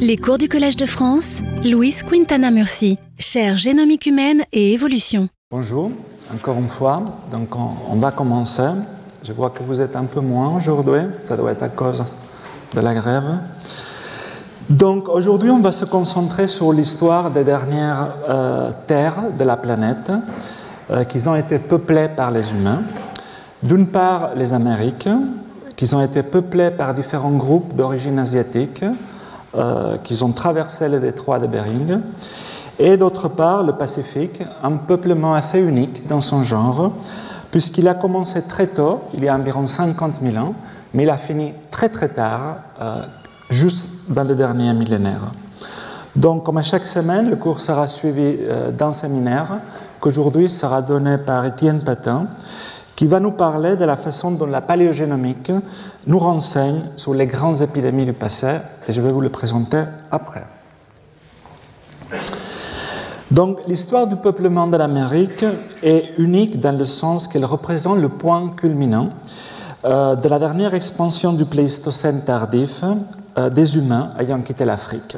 Les cours du Collège de France, Louise Quintana Murci, chaire génomique humaine et évolution. Bonjour, encore une fois. Donc on, va commencer. Je vois que vous êtes un peu moins aujourd'hui. Ça doit être à cause de la grève. Donc aujourd'hui, on va se concentrer sur l'histoire des dernières euh, terres de la planète euh, qui ont été peuplées par les humains. D'une part, les Amériques, qui ont été peuplées par différents groupes d'origine asiatique, euh, qui ont traversé le détroit de Bering, et d'autre part le Pacifique, un peuplement assez unique dans son genre, puisqu'il a commencé très tôt, il y a environ 50 000 ans, mais il a fini très très tard, euh, juste dans le dernier millénaire. Donc, comme à chaque semaine, le cours sera suivi euh, d'un séminaire qu'aujourd'hui sera donné par Étienne Patin, qui va nous parler de la façon dont la paléogénomique nous renseigne sur les grandes épidémies du passé, et je vais vous le présenter après. Donc l'histoire du peuplement de l'Amérique est unique dans le sens qu'elle représente le point culminant euh, de la dernière expansion du Pléistocène tardif euh, des humains ayant quitté l'Afrique.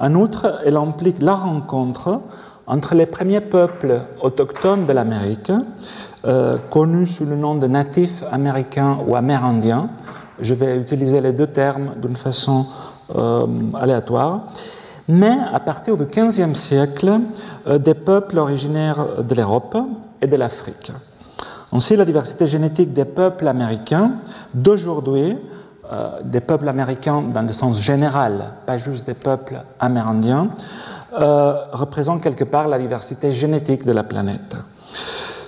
En outre, elle implique la rencontre entre les premiers peuples autochtones de l'Amérique euh, connu sous le nom de natifs américains ou amérindiens. Je vais utiliser les deux termes d'une façon euh, aléatoire. Mais à partir du XVe siècle, euh, des peuples originaires de l'Europe et de l'Afrique. Sait la diversité génétique des peuples américains d'aujourd'hui, des peuples américains dans le sens général, pas juste des peuples amérindiens, représente quelque part la diversité génétique de la planète.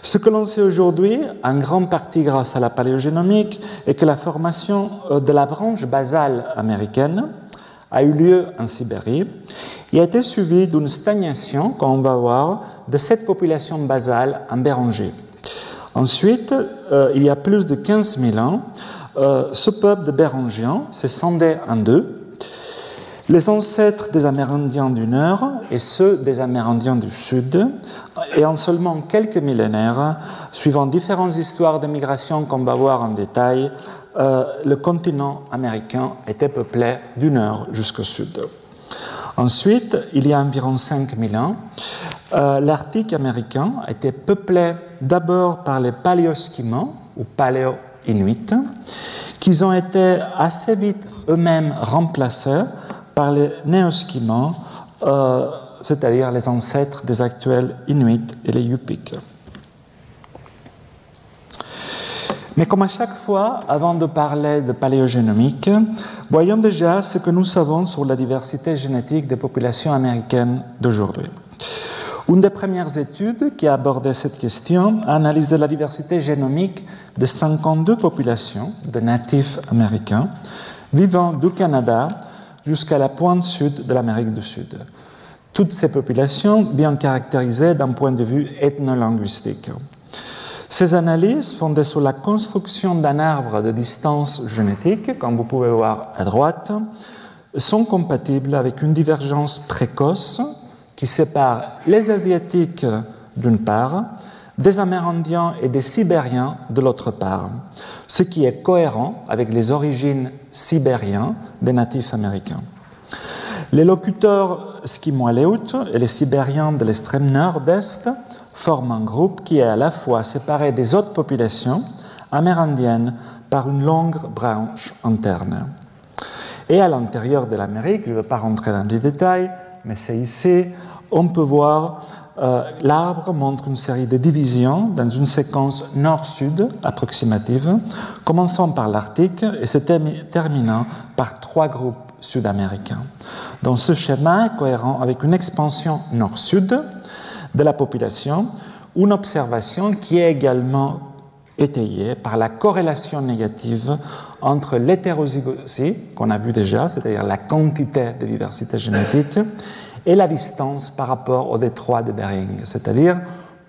Ce que l'on sait aujourd'hui, en grande partie grâce à la paléogénomique, est que la formation euh, de la branche basale américaine a eu lieu en Sibérie et a été suivie d'une stagnation, comme on va voir, de cette population basale en Béranger. Ensuite, euh, il y a plus de 15 000 ans, euh, ce peuple de Bérangiens s'est scindé en deux les ancêtres des Amérindiens du Nord et ceux des Amérindiens du Sud, et en seulement quelques millénaires, suivant différentes histoires de migration qu'on va voir en détail, euh, le continent américain était peuplé du Nord jusqu'au Sud. Ensuite, il y a environ 5000 ans, euh, l'Arctique américain était peuplé d'abord par les paléoskimos ou paléo-inuits, qui ont été assez vite eux-mêmes remplacés par les néoskimans, euh, c'est-à-dire les ancêtres des actuels Inuits et les Yupik. Mais comme à chaque fois, avant de parler de paléogénomique, voyons déjà ce que nous savons sur la diversité génétique des populations américaines d'aujourd'hui. Une des premières études qui a abordé cette question a analysé la diversité génomique de 52 populations de natifs américains vivant du Canada jusqu'à la pointe sud de l'Amérique du Sud. Toutes ces populations bien caractérisées d'un point de vue ethnolinguistique. Ces analyses, fondées sur la construction d'un arbre de distance génétique, comme vous pouvez voir à droite, sont compatibles avec une divergence précoce qui sépare les Asiatiques d'une part, des Amérindiens et des Sibériens de l'autre part, ce qui est cohérent avec les origines sibériennes des natifs américains. Les locuteurs Skimo-Aleut et les Sibériens de l'extrême nord-est forment un groupe qui est à la fois séparé des autres populations amérindiennes par une longue branche interne. Et à l'intérieur de l'Amérique, je ne vais pas rentrer dans les détails, mais c'est ici, on peut voir euh, l'arbre montre une série de divisions dans une séquence nord-sud approximative, commençant par l'Arctique et se terminant par trois groupes sud-américains. Dans ce schéma cohérent avec une expansion nord-sud de la population, une observation qui est également étayée par la corrélation négative entre l'hétérozygosie, qu'on a vu déjà, c'est-à-dire la quantité de diversité génétique, et la distance par rapport au détroit de Bering. C'est-à-dire,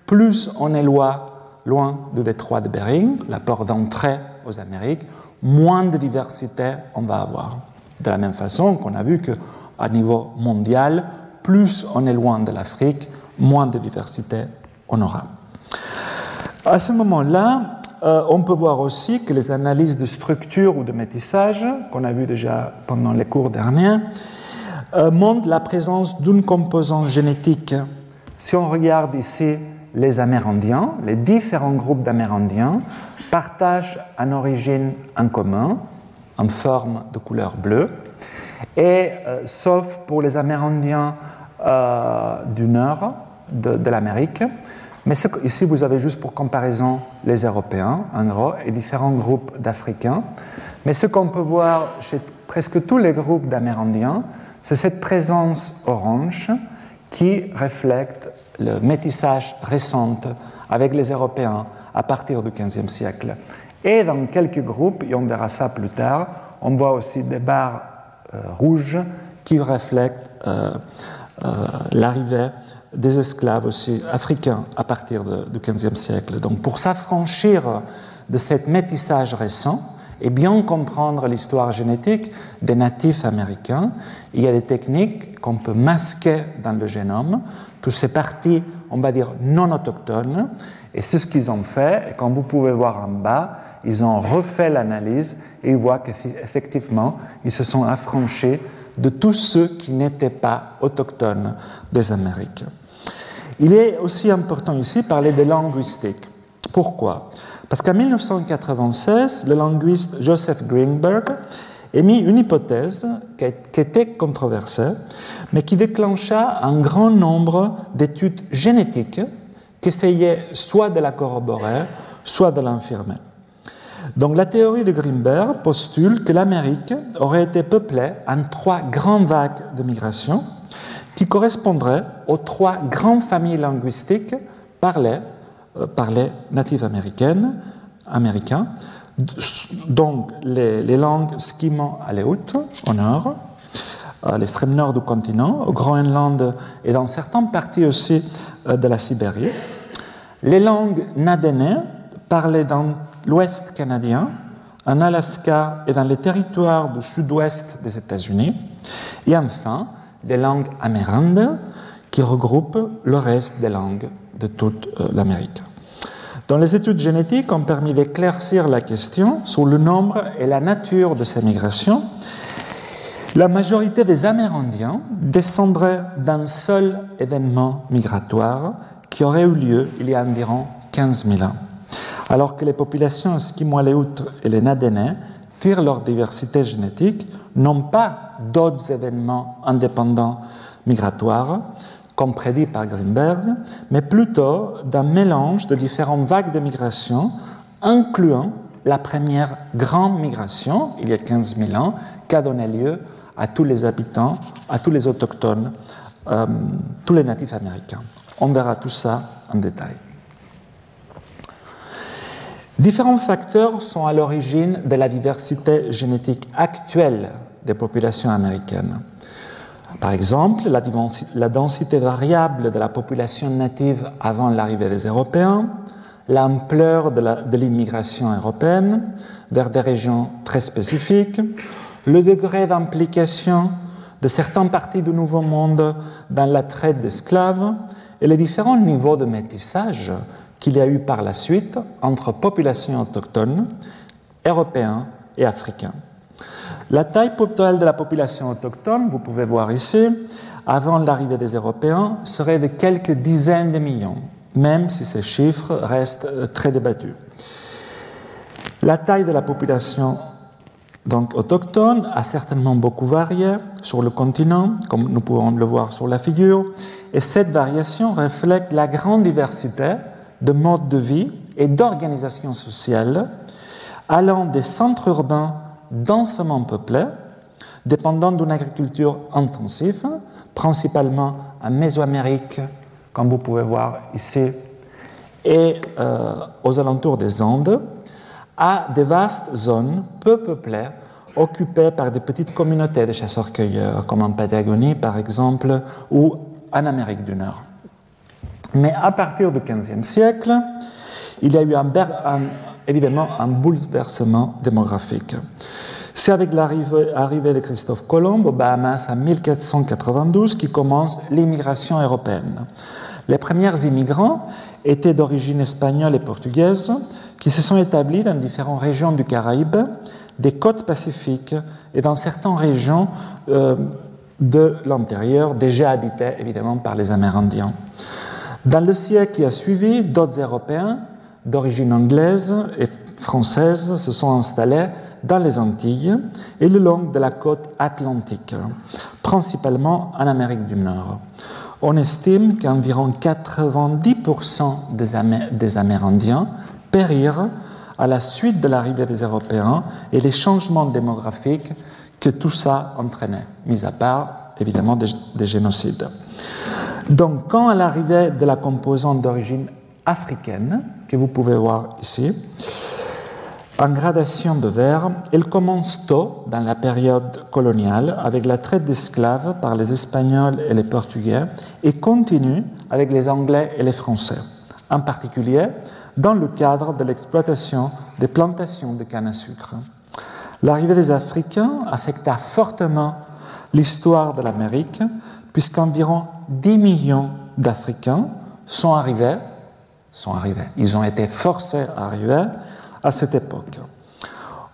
plus on est loin, loin du détroit de Bering, la porte d'entrée aux Amériques, moins de diversité on va avoir. De la même façon qu'on a vu qu'à niveau mondial, plus on est loin de l'Afrique, moins de diversité on aura. À ce moment-là, euh, on peut voir aussi que les analyses de structure ou de métissage, qu'on a vu déjà pendant les cours derniers, montre la présence d'une composante génétique. Si on regarde ici les Amérindiens, les différents groupes d'Amérindiens partagent une origine en commun, en forme de couleur bleue, et euh, sauf pour les Amérindiens euh, du nord de, l'Amérique. Mais ici, vous avez juste pour comparaison les Européens, en gros, et différents groupes d'Africains. Mais ce qu'on peut voir chez presque tous les groupes d'Amérindiens, c'est cette présence orange qui reflète le métissage récent avec les Européens à partir du XVe siècle. Et dans quelques groupes, et on verra ça plus tard, on voit aussi des barres euh, rouges qui reflètent euh, euh, l'arrivée des esclaves aussi africains à partir du XVe siècle. Donc pour s'affranchir de ce métissage récent et bien comprendre l'histoire génétique des natifs américains, il y a des techniques qu'on peut masquer dans le génome, toutes ces parties, on va dire, non autochtones, et c'est ce qu'ils ont fait, et comme vous pouvez voir en bas, ils ont refait l'analyse et ils voient qu'effectivement, ils se sont affranchis de tous ceux qui n'étaient pas autochtones des Amériques. Il est aussi important ici de parler de linguistique. Pourquoi? Parce qu'en 1996, le linguiste Joseph Greenberg émit une hypothèse qui était controversée, mais qui déclencha un grand nombre d'études génétiques qui essayaient soit de la corroborer, soit de l'infirmer. Donc la théorie de Greenberg postule que l'Amérique aurait été peuplée en trois grandes vagues de migration qui correspondraient aux trois grandes familles linguistiques parlées par les natives américaines, américains, donc les, langues skimo-aléoutes au nord, à l'extrême nord du continent, au Groenland et dans certaines parties aussi euh, de la Sibérie, les langues nadénées parlées dans l'Ouest canadien, en Alaska et dans les territoires du sud-ouest des États-Unis, et enfin les langues amérindes qui regroupent le reste des langues de toute euh, l'Amérique. Dans les études génétiques ont permis d'éclaircir la question sur le nombre et la nature de ces migrations. La majorité des Amérindiens descendraient d'un seul événement migratoire qui aurait eu lieu il y a environ 15 000 ans alors que les populations esquimaux-aléoutes et les nadénais tirent leur diversité génétique non pas d'autres événements indépendants migratoires, comme prédit par Greenberg, mais plutôt d'un mélange de différentes vagues de migration, incluant la première grande migration, il y a 15 000 ans, qui a donné lieu à tous les habitants, à tous les autochtones, euh, tous les natifs américains. On verra tout ça en détail. Différents facteurs sont à l'origine de la diversité génétique actuelle des populations américaines. Par exemple, la densité variable de la population native avant l'arrivée des Européens, l'ampleur de l'immigration européenne vers des régions très spécifiques, le degré d'implication de certaines parties du Nouveau Monde dans la traite d'esclaves et les différents niveaux de métissage qu'il y a eu par la suite entre populations autochtones, européens et africains. La taille totale de la population autochtone, vous pouvez voir ici, avant l'arrivée des Européens, serait de quelques dizaines de millions, même si ces chiffres restent euh, très débattus. La taille de la population donc autochtone a certainement beaucoup varié sur le continent, comme nous pouvons le voir sur la figure, et cette variation reflète la grande diversité de mode de vie et d'organisation sociale allant des centres urbains densément peuplés, dépendant d'une agriculture intensive, principalement en Mésoamérique, comme vous pouvez voir ici, et euh, aux alentours des Andes, à des vastes zones peu peuplées, occupées par des petites communautés de chasseurs-cueilleurs, comme en Patagonie par exemple, ou en Amérique du Nord. Mais à partir du XVe siècle, il y a eu évidemment un bouleversement démographique. C'est avec l'arrivée de Christophe Colomb aux Bahamas en 1492 qui commence l'immigration européenne. Les premiers immigrants étaient d'origine espagnole et portugaise qui se sont établis dans différentes régions du Caraïbe, des côtes pacifiques et dans certaines régions euh, de l'intérieur déjà habité évidemment par les Amérindiens. Dans le siècle qui a suivi, d'autres Européens d'origine anglaise et française se sont installés dans les Antilles et le long de la côte atlantique, principalement en Amérique du Nord. On estime qu'environ 90% des, Amérindiens périrent à la suite de l'arrivée des Européens et les changements démographiques que tout ça entraînait, mis à part évidemment des, génocides. Donc, quand à l'arrivée de la composante d'origine africaine, que vous pouvez voir ici, en gradation de vert, elle commence tôt dans la période coloniale avec la traite d'esclaves par les Espagnols et les Portugais et continue avec les Anglais et les Français, en particulier dans le cadre de l'exploitation des plantations de canne à sucre. L'arrivée des Africains affecta fortement l'histoire de l'Amérique, puisqu'environ 10 millions d'Africains sont arrivés, sont arrivés, ils ont été forcés à arriver à cette époque.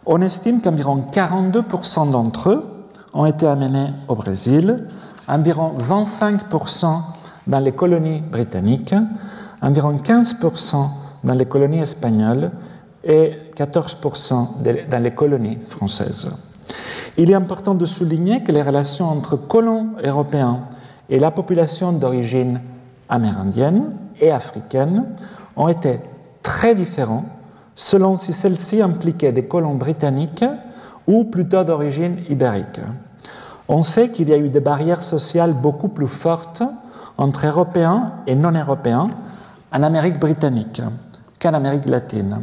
On estime qu'environ 42% d'entre eux ont été amenés au Brésil, environ 25% dans les colonies britanniques, environ 15% dans les colonies espagnoles et 14% dans les colonies françaises. Il est important de souligner que les relations entre colons européens et la population d'origine amérindienne et africaine ont été très différentes selon si celle-ci impliquait des colons britanniques ou plutôt d'origine ibérique. On sait qu'il y a eu des barrières sociales beaucoup plus fortes entre Européens et non-Européens en Amérique britannique qu'en Amérique latine,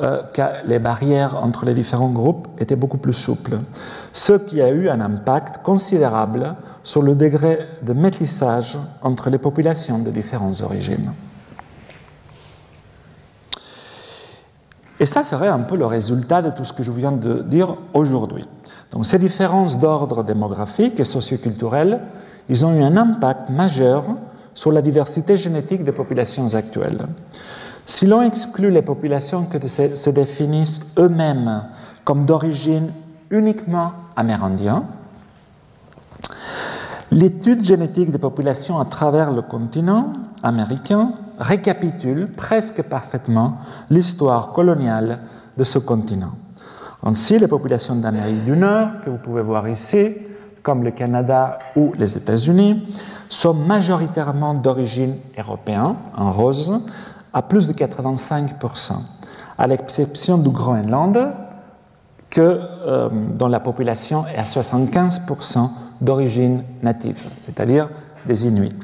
euh, car les barrières entre les différents groupes étaient beaucoup plus souples, ce qui a eu un impact considérable sur le degré de métissage entre les populations de différentes origines. Et ça serait un peu le résultat de tout ce que je viens de dire aujourd'hui. Donc ces différences d'ordre démographique et socioculturel, ils ont eu un impact majeur sur la diversité génétique des populations actuelles. Si l'on exclut les populations qui se définissent eux-mêmes comme d'origine uniquement amérindienne, l'étude génétique des populations à travers le continent américain récapitule presque parfaitement l'histoire coloniale de ce continent. Ainsi, les populations d'Amérique du Nord, que vous pouvez voir ici, comme le Canada ou les États-Unis, sont majoritairement d'origine européenne, en rose, à plus de 85%, à l'exception du Groenland, que, euh, dont la population est à 75% d'origine native, c'est-à-dire des Inuits.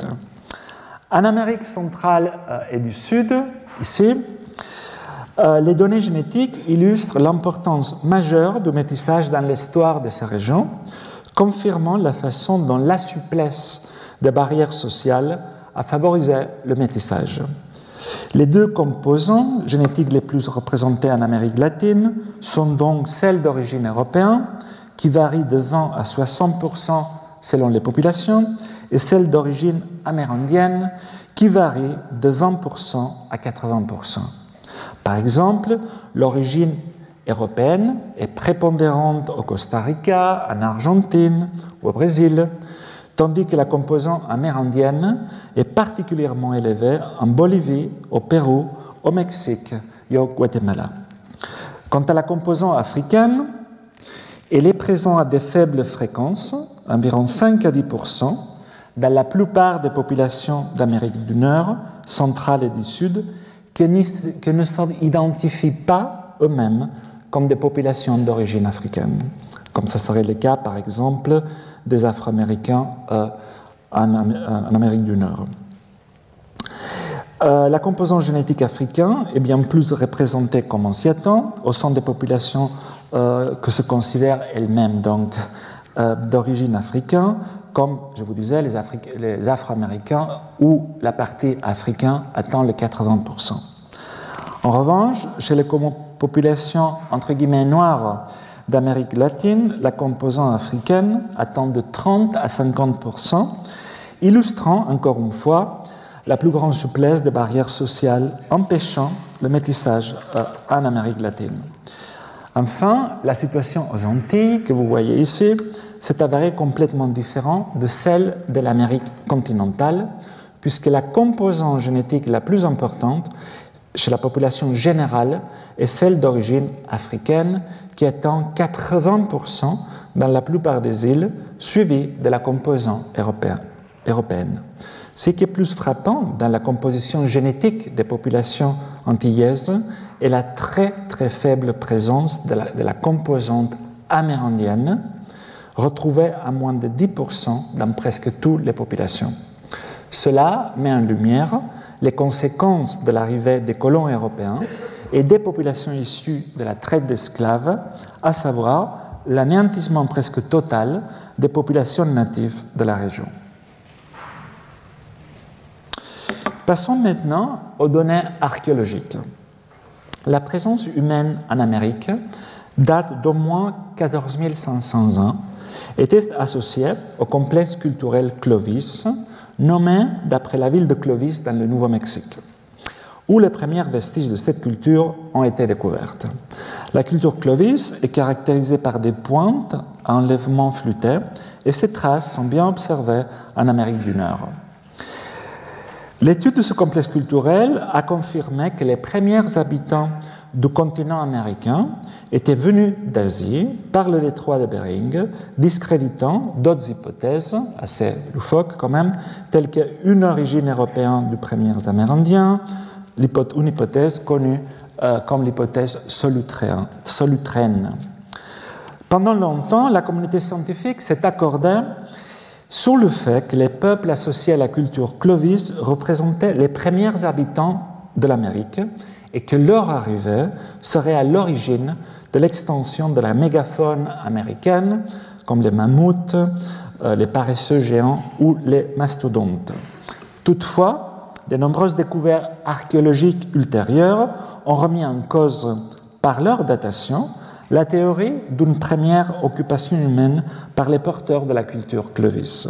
En Amérique centrale euh, et du Sud, ici, euh, les données génétiques illustrent l'importance majeure du métissage dans l'histoire de ces régions, confirmant la façon dont la souplesse des barrières sociales a favorisé le métissage. Les deux composants génétiques les plus représentés en Amérique latine sont donc celles d'origine européenne, qui varient de 20 à 60% selon les populations, et celle d'origine amérindienne qui varie de 20% à 80%. Par exemple, l'origine européenne est prépondérante au Costa Rica, en Argentine ou au Brésil, tandis que la composante amérindienne est particulièrement élevée en Bolivie, au Pérou, au Mexique et au Guatemala. Quant à la composante africaine, elle est présente à des faibles fréquences, environ 5 à 10% dans la plupart des populations d'Amérique du Nord, centrale et du Sud, qui ne s'identifient pas eux-mêmes comme des populations d'origine africaine, comme ce serait le cas par exemple des Afro-Américains euh, en, Amérique du Nord. Euh, la composante génétique africaine est bien plus représentée comme on s'y attend au sein des populations euh, que se considèrent elles-mêmes donc d'origine africaine, comme je vous disais, les, Afro-Américains où la partie africaine atteint les 80%. En revanche, chez les populations entre guillemets noires d'Amérique latine, la composante africaine atteint de 30 à 50%, illustrant encore une fois la plus grande souplesse des barrières sociales empêchant le métissage euh, en Amérique latine. Enfin, la situation aux Antilles, que vous voyez ici, s'est avéré complètement différent de celle de l'Amérique continentale, puisque la composante génétique la plus importante chez la population générale est celle d'origine africaine, qui atteint 80% dans la plupart des îles, suivie de la composante européenne. Ce qui est plus frappant dans la composition génétique des populations antillaises est la très très faible présence de la, de la composante amérindienne, retrouvée à moins de 10% dans presque toutes les populations. Cela met en lumière les conséquences de l'arrivée des colons européens et des populations issues de la traite d'esclaves, à savoir l'anéantissement presque total des populations natives de la région. Passons maintenant aux données archéologiques. La présence humaine en Amérique date d'au moins 14 500 ans, était associée au complexe culturel Clovis, nommé d'après la ville de Clovis dans le Nouveau-Mexique, où les premiers vestiges de cette culture ont été découvertes. La culture Clovis est caractérisée par des pointes à enlèvement flûté et ces traces sont bien observées en Amérique du Nord. L'étude de ce complexe culturel a confirmé que les premiers habitants du continent américain étaient venus d'Asie par le détroit de Bering, discréditant d'autres hypothèses, assez loufoques quand même, telles qu'une origine européenne du premiers Amérindiens, une hypothèse connue euh, comme l'hypothèse solutraine. Pendant longtemps, la communauté scientifique s'est accordée sur le fait que les peuples associés à la culture Clovis représentaient les premiers habitants de l'Amérique et que leur arrivée serait à l'origine de l'extension de la mégafaune américaine, comme les mammouths, euh, les paresseux géants ou les mastodontes. Toutefois, de nombreuses découvertes archéologiques ultérieures ont remis en cause par leur datation la théorie d'une première occupation humaine par les porteurs de la culture Clovis.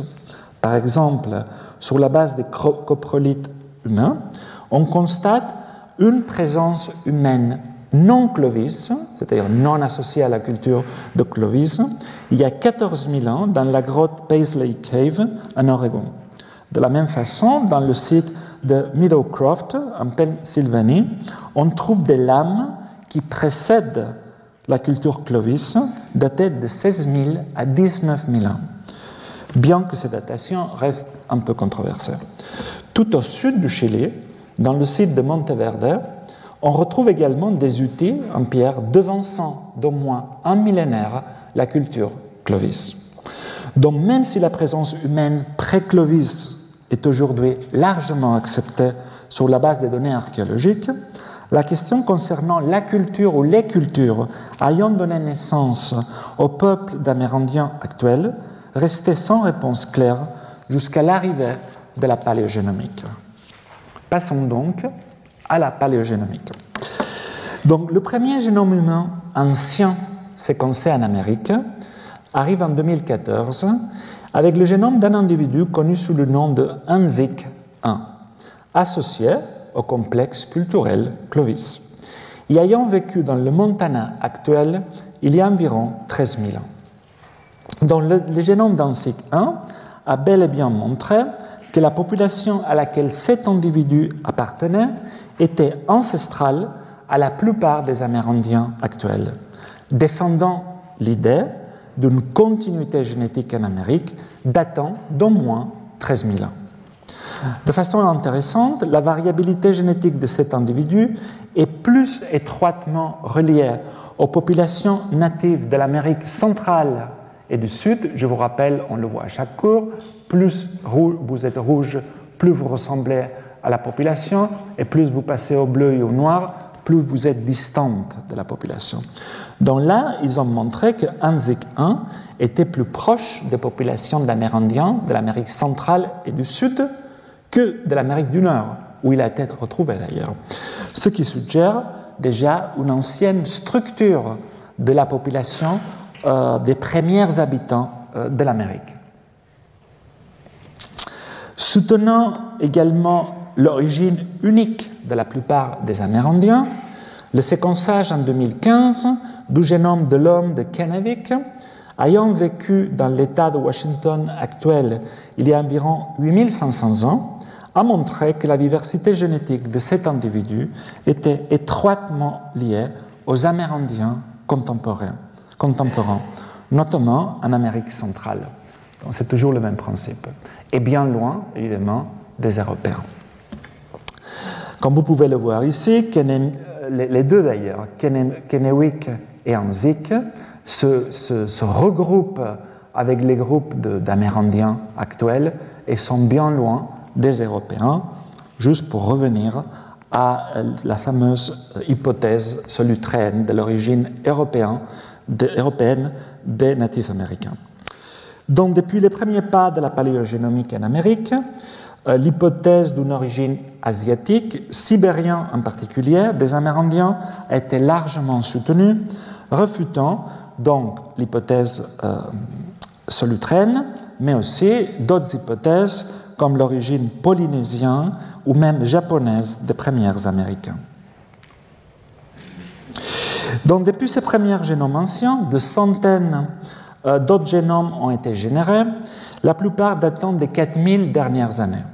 Par exemple, sur la base des coprolites humains, on constate une présence humaine non Clovis, c'est-à-dire non associée à la culture de Clovis, il y a 14 000 ans dans la grotte Paisley Cave en Oregon. De la même façon, dans le site de Meadowcroft en Pennsylvanie, on trouve des lames qui précèdent la culture Clovis datait de 16 000 à 19 000 ans, bien que cette datation reste un peu controversée. Tout au sud du Chili, dans le site de Monteverde, on retrouve également des outils en pierre devançant d'au moins un millénaire la culture Clovis. Donc même si la présence humaine pré-Clovis est aujourd'hui largement acceptée sur la base des données archéologiques, la question concernant la culture ou les cultures ayant donné naissance au peuple d'Amérindiens actuels restait sans réponse claire jusqu'à l'arrivée de la paléogénomique. Passons donc à la paléogénomique. Donc, le premier génome humain ancien séquencé en Amérique arrive en 2014 avec le génome d'un individu connu sous le nom de Anzik 1, associé au complexe culturel Clovis, y ayant vécu dans le Montana actuel il y a environ 13 000 ans. Le, génome d'Ansic 1 a bel et bien montré que la population à laquelle cet individu appartenait était ancestrale à la plupart des Amérindiens actuels, défendant l'idée d'une continuité génétique en Amérique datant d'au moins 13 000 ans. De façon intéressante, la variabilité génétique de cet individu est plus étroitement reliée aux populations natives de l'Amérique centrale et du Sud. Je vous rappelle, on le voit à chaque cours, plus vous êtes rouge, plus vous ressemblez à la population, et plus vous passez au bleu et au noir, plus vous êtes distante de la population. Donc là, ils ont montré que Anzik 1 était plus proche des populations d'Amérindiens de l'Amérique centrale et du Sud que de l'Amérique du Nord, où il a été retrouvé d'ailleurs. Ce qui suggère déjà une ancienne structure de la population euh, des premiers habitants euh, de l'Amérique. Soutenant également l'origine unique de la plupart des Amérindiens, le séquençage en 2015 du génome de l'homme de Kennewick ayant vécu dans l'État de Washington actuel il y a environ 8500 ans, a montré que la diversité génétique de cet individu était étroitement liée aux Amérindiens contemporains, notamment en Amérique centrale. C'est toujours le même principe. Et bien loin, évidemment, des Européens. Comme vous pouvez le voir ici, les deux d'ailleurs, Kennewick et Anzik, se, regroupent avec les groupes d'Amérindiens actuels et sont bien loin des Européens, juste pour revenir à la fameuse hypothèse solutraine de l'origine européenne, des natifs américains. Donc, depuis les premiers pas de la paléogénomique en Amérique, euh, l'hypothèse d'une origine asiatique, sibérien en particulier, des Amérindiens a été largement soutenue, refutant donc l'hypothèse euh, solutraine, mais aussi d'autres hypothèses comme l'origine polynésienne ou même japonaise des premiers Américains. Donc depuis ces premiers génomes anciens, de centaines euh, d'autres génomes ont été générés, la plupart datant des 4000 dernières années.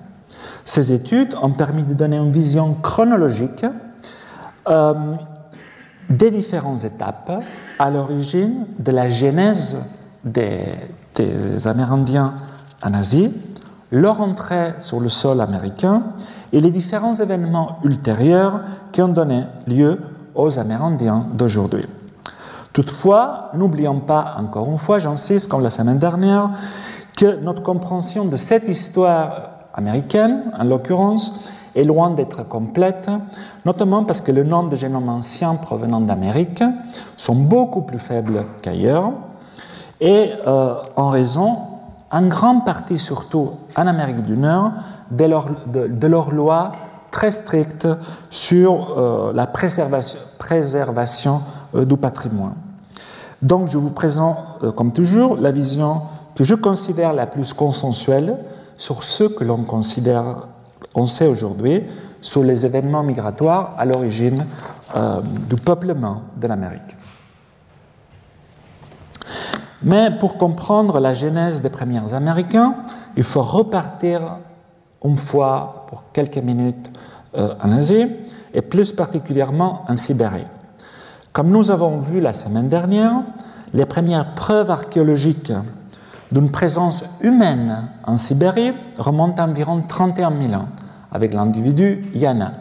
Ces études ont permis de donner une vision chronologique euh, des différentes étapes à l'origine de la genèse des, Amérindiens en Asie, leur entrée sur le sol américain et les différents événements ultérieurs qui ont donné lieu aux Amérindiens d'aujourd'hui. Toutefois, n'oublions pas, encore une fois, j'insiste comme la semaine dernière, que notre compréhension de cette histoire américaine, en l'occurrence, est loin d'être complète, notamment parce que le nombre de génomes anciens provenant d'Amérique sont beaucoup plus faibles qu'ailleurs, et euh, en raison, en grande partie surtout en Amérique du Nord, de leur, de, très stricte sur euh, la préservation, euh, du patrimoine. Donc je vous présente, comme toujours, la vision que je considère la plus consensuelle sur ce que l'on considère, on sait aujourd'hui, sur les événements migratoires à l'origine du peuplement de l'Amérique. Mais pour comprendre la genèse des premiers Américains, il faut repartir une fois pour quelques minutes euh, en Asie et plus particulièrement en Sibérie. Comme nous avons vu la semaine dernière, les premières preuves archéologiques d'une présence humaine en Sibérie remontent à environ 31 000 ans avec l'individu Yana.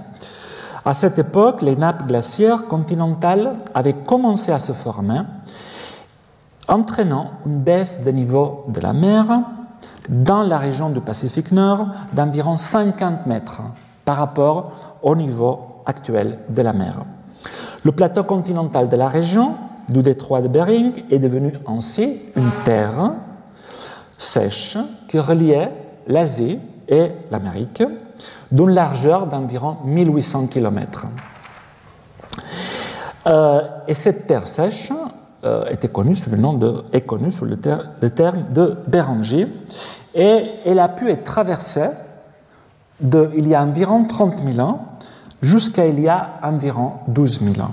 À cette époque, les nappes glaciaires continentales avaient commencé à se former, entraînant une baisse des niveaux de la mer dans la région du Pacifique Nord d'environ 50 mètres par rapport au niveau actuel de la mer. Le plateau continental de la région du détroit de Bering est devenu ainsi une terre sèche qui reliait l'Asie et l'Amérique d'une largeur d'environ 1800 km. Euh, et cette terre sèche euh, était connue sous le nom de, est connue sous le, terme de Béranger et elle a pu être traversée de, il y a environ 30 000 ans jusqu'à il y a environ 12 000 ans.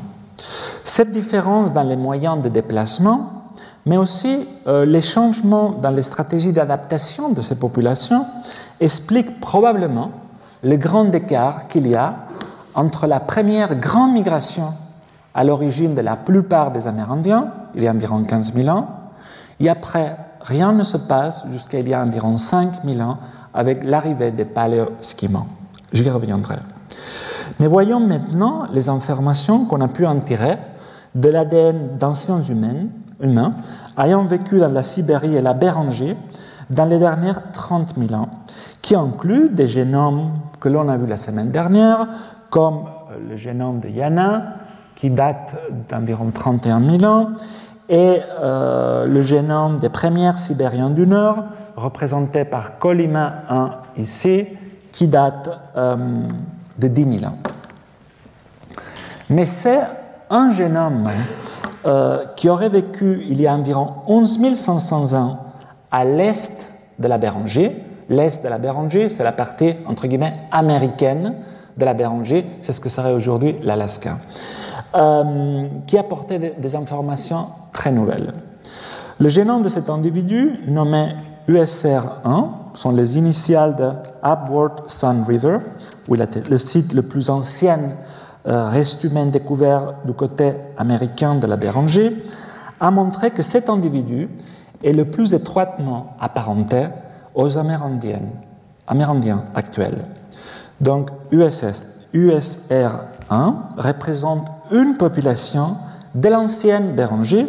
Cette différence dans les moyens de déplacement, mais aussi euh, les changements dans les stratégies d'adaptation de ces populations, expliquent probablement le grand écart qu'il y a entre la première grande migration à l'origine de la plupart des Amérindiens, il y a environ 15 000 ans, et après rien ne se passe jusqu'à il y a environ 5000 ans avec l'arrivée des paléosquimants. J'y reviendrai. Mais voyons maintenant les informations qu'on a pu en tirer de l'ADN d'anciens humains, humains ayant vécu dans la Sibérie et la Béranger dans les dernières 30 000 ans, qui incluent des génomes que l'on a vus la semaine dernière, comme le génome de Yana, qui date d'environ 31 000 ans, et euh, le génome des premières Sibériens du Nord, représenté par Colima 1 ici, qui date euh, de 10 000 ans. Mais c'est un génome euh, qui aurait vécu il y a environ 11 500 ans à l'est de la Béranger. L'est de la Béranger, c'est la partie, entre guillemets, américaine de la Béranger, c'est ce que serait aujourd'hui l'Alaska, qui apportait des informations très nouvelle. Le génome de cet individu, nommé USR1, sont les initiales de Upward Sun River, où le site le plus ancien euh, reste humain découvert du côté américain de la Béranger, a montré que cet individu est le plus étroitement apparenté aux Amérindiens, Amérindiens actuels. Donc USS, USR1 représente une population de l'ancienne Béranger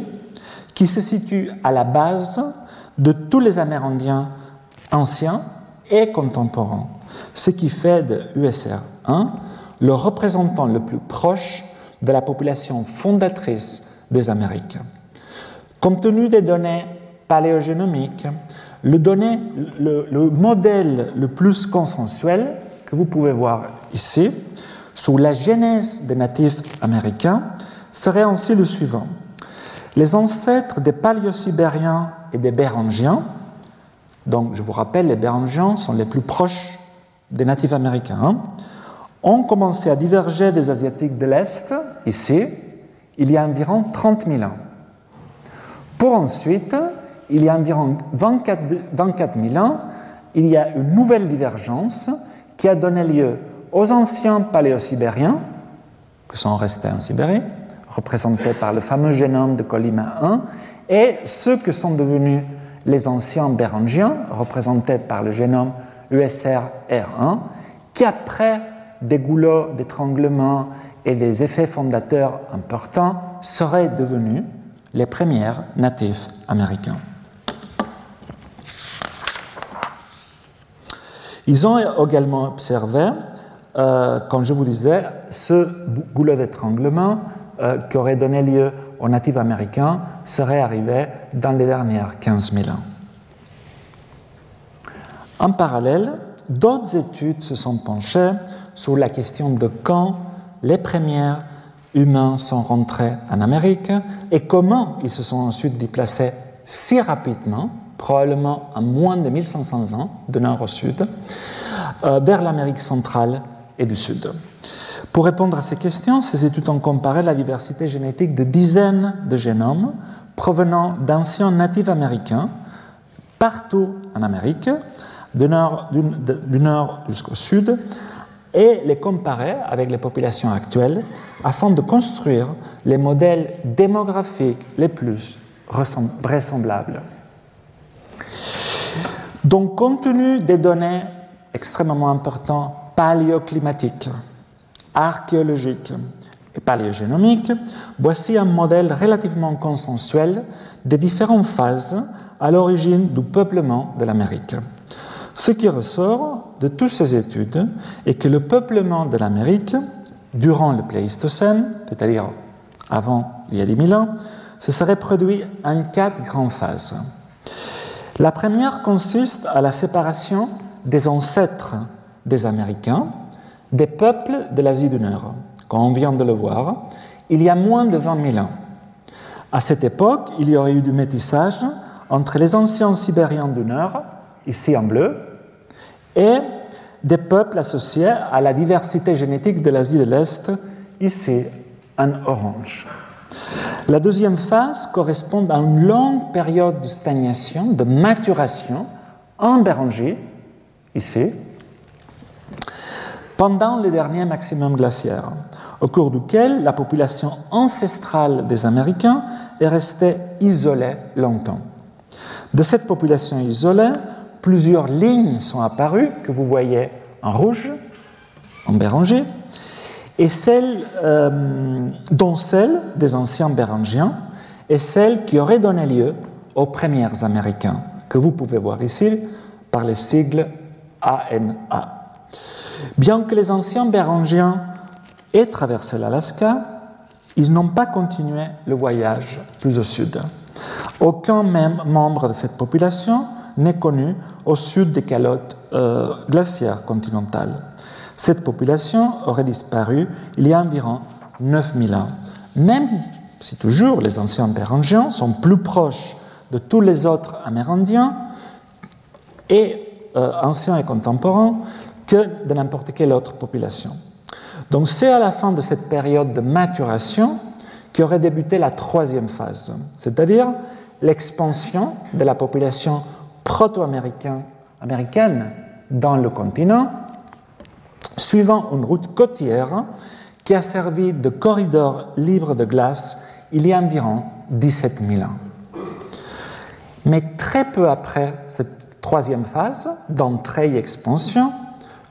qui se situe à la base de tous les Amérindiens anciens et contemporains, ce qui fait de USR1 le représentant le plus proche de la population fondatrice des Amériques. Compte tenu des données paléogénomiques, le, le, modèle le plus consensuel que vous pouvez voir ici, sur la genèse des natifs américains, serait ainsi le suivant. Les ancêtres des paléosibériens et des bérangiens, donc je vous rappelle, les bérangiens sont les plus proches des natifs américains, hein, ont commencé à diverger des Asiatiques de l'Est, ici, il y a environ 30 000 ans. Pour ensuite, il y a environ 24, 24 000 ans, il y a une nouvelle divergence qui a donné lieu aux anciens paléosibériens, qui sont restés en Sibérie, représentés par le fameux génome de Colima 1, et ceux qui sont devenus les anciens bérangiens, représentés par le génome USR-R1, qui après des goulots d'étranglement et des effets fondateurs importants seraient devenus les premiers natifs américains. Ils ont également observé, euh, comme je vous disais, ce goulot d'étranglement euh, qui aurait donné lieu aux natifs américains serait arrivé dans les dernières 15 000 ans. En parallèle, d'autres études se sont penchées sur la question de quand les premiers humains sont rentrés en Amérique et comment ils se sont ensuite déplacés si rapidement, probablement en moins de 1500 ans, de nord au sud, euh, vers l'Amérique centrale et du sud. Pour répondre à ces questions, ces études ont comparé la diversité génétique de dizaines de génomes provenant d'anciens natifs américains partout en Amérique, du nord, jusqu'au sud, et les comparer avec les populations actuelles afin de construire les modèles démographiques les plus vraisemblables. Donc, compte tenu des données extrêmement importantes paléoclimatiques, archéologiques et paléogénomiques, voici un modèle relativement consensuel des différentes phases à l'origine du peuplement de l'Amérique. Ce qui ressort de toutes ces études est que le peuplement de l'Amérique, durant le Pléistocène, c'est-à-dire avant il y a 10 000 ans, se serait produit en quatre grandes phases. La première consiste à la séparation des ancêtres des Américains des peuples de l'Asie du Nord, comme on vient de le voir, il y a moins de 20 000 ans. À cette époque, il y aurait eu du métissage entre les anciens Sibériens du Nord, ici en bleu, et des peuples associés à la diversité génétique de l'Asie de l'Est, ici en orange. La deuxième phase correspond à une longue période de stagnation, de maturation en Béranger, ici, pendant les derniers maximums glaciaires, au cours duquel la population ancestrale des Américains est restée isolée longtemps. De cette population isolée, plusieurs lignes sont apparues, que vous voyez en rouge, en Béranger, et celle, euh, dont celle des anciens Bérangiens et celle qui aurait donné lieu aux premiers Américains, que vous pouvez voir ici par les sigles ANA. Bien que les anciens Bérangiens aient traversé l'Alaska, ils n'ont pas continué le voyage plus au sud. Aucun même membre de cette population n'est connu au sud des calottes euh, glaciaires continentales. Cette population aurait disparu il y a environ 9000 ans, même si toujours les anciens Bérangiens sont plus proches de tous les autres Amérindiens et euh, anciens et contemporains que de n'importe quelle autre population. Donc c'est à la fin de cette période de maturation qu'aurait débuté la troisième phase, c'est-à-dire l'expansion de la population proto-américaine dans le continent, suivant une route côtière qui a servi de corridor libre de glace il y a environ 17 000 ans. Mais très peu après cette troisième phase d'entrée et expansion,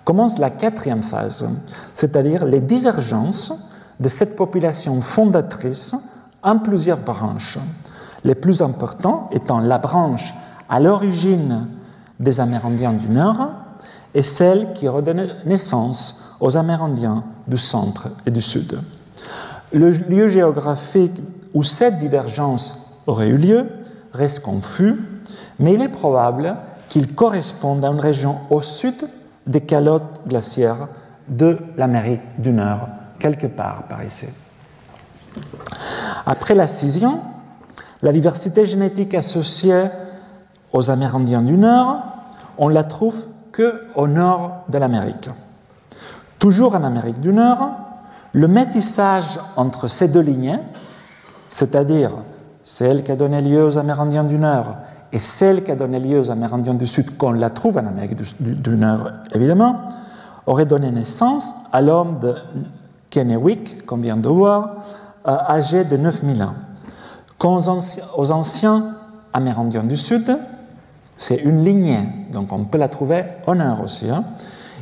commence la quatrième phase, c'est-à-dire les divergences de cette population fondatrice en plusieurs branches, les plus importants étant la branche à l'origine des Amérindiens du Nord et celle qui redonne naissance aux Amérindiens du centre et du sud. Le lieu géographique où cette divergence aurait eu lieu reste confus, mais il est probable qu'il corresponde à une région au sud des calottes glaciaires de l'Amérique du Nord, quelque part par ici. Après la scission, la diversité génétique associée aux Amérindiens du Nord, on la trouve que au nord de l'Amérique. Toujours en Amérique du Nord, le métissage entre ces deux lignées, c'est-à-dire celle qui a donné lieu aux Amérindiens du Nord et celle qui a donné lieu aux Amérindiens du Sud, qu'on la trouve en Amérique du, Nord évidemment, aurait donné naissance à l'homme de Kennewick, qu'on vient de voir, euh, âgé de 9000 ans. Quand aux anciens Amérindiens du Sud, c'est une lignée, donc on peut la trouver nord aussi. Hein.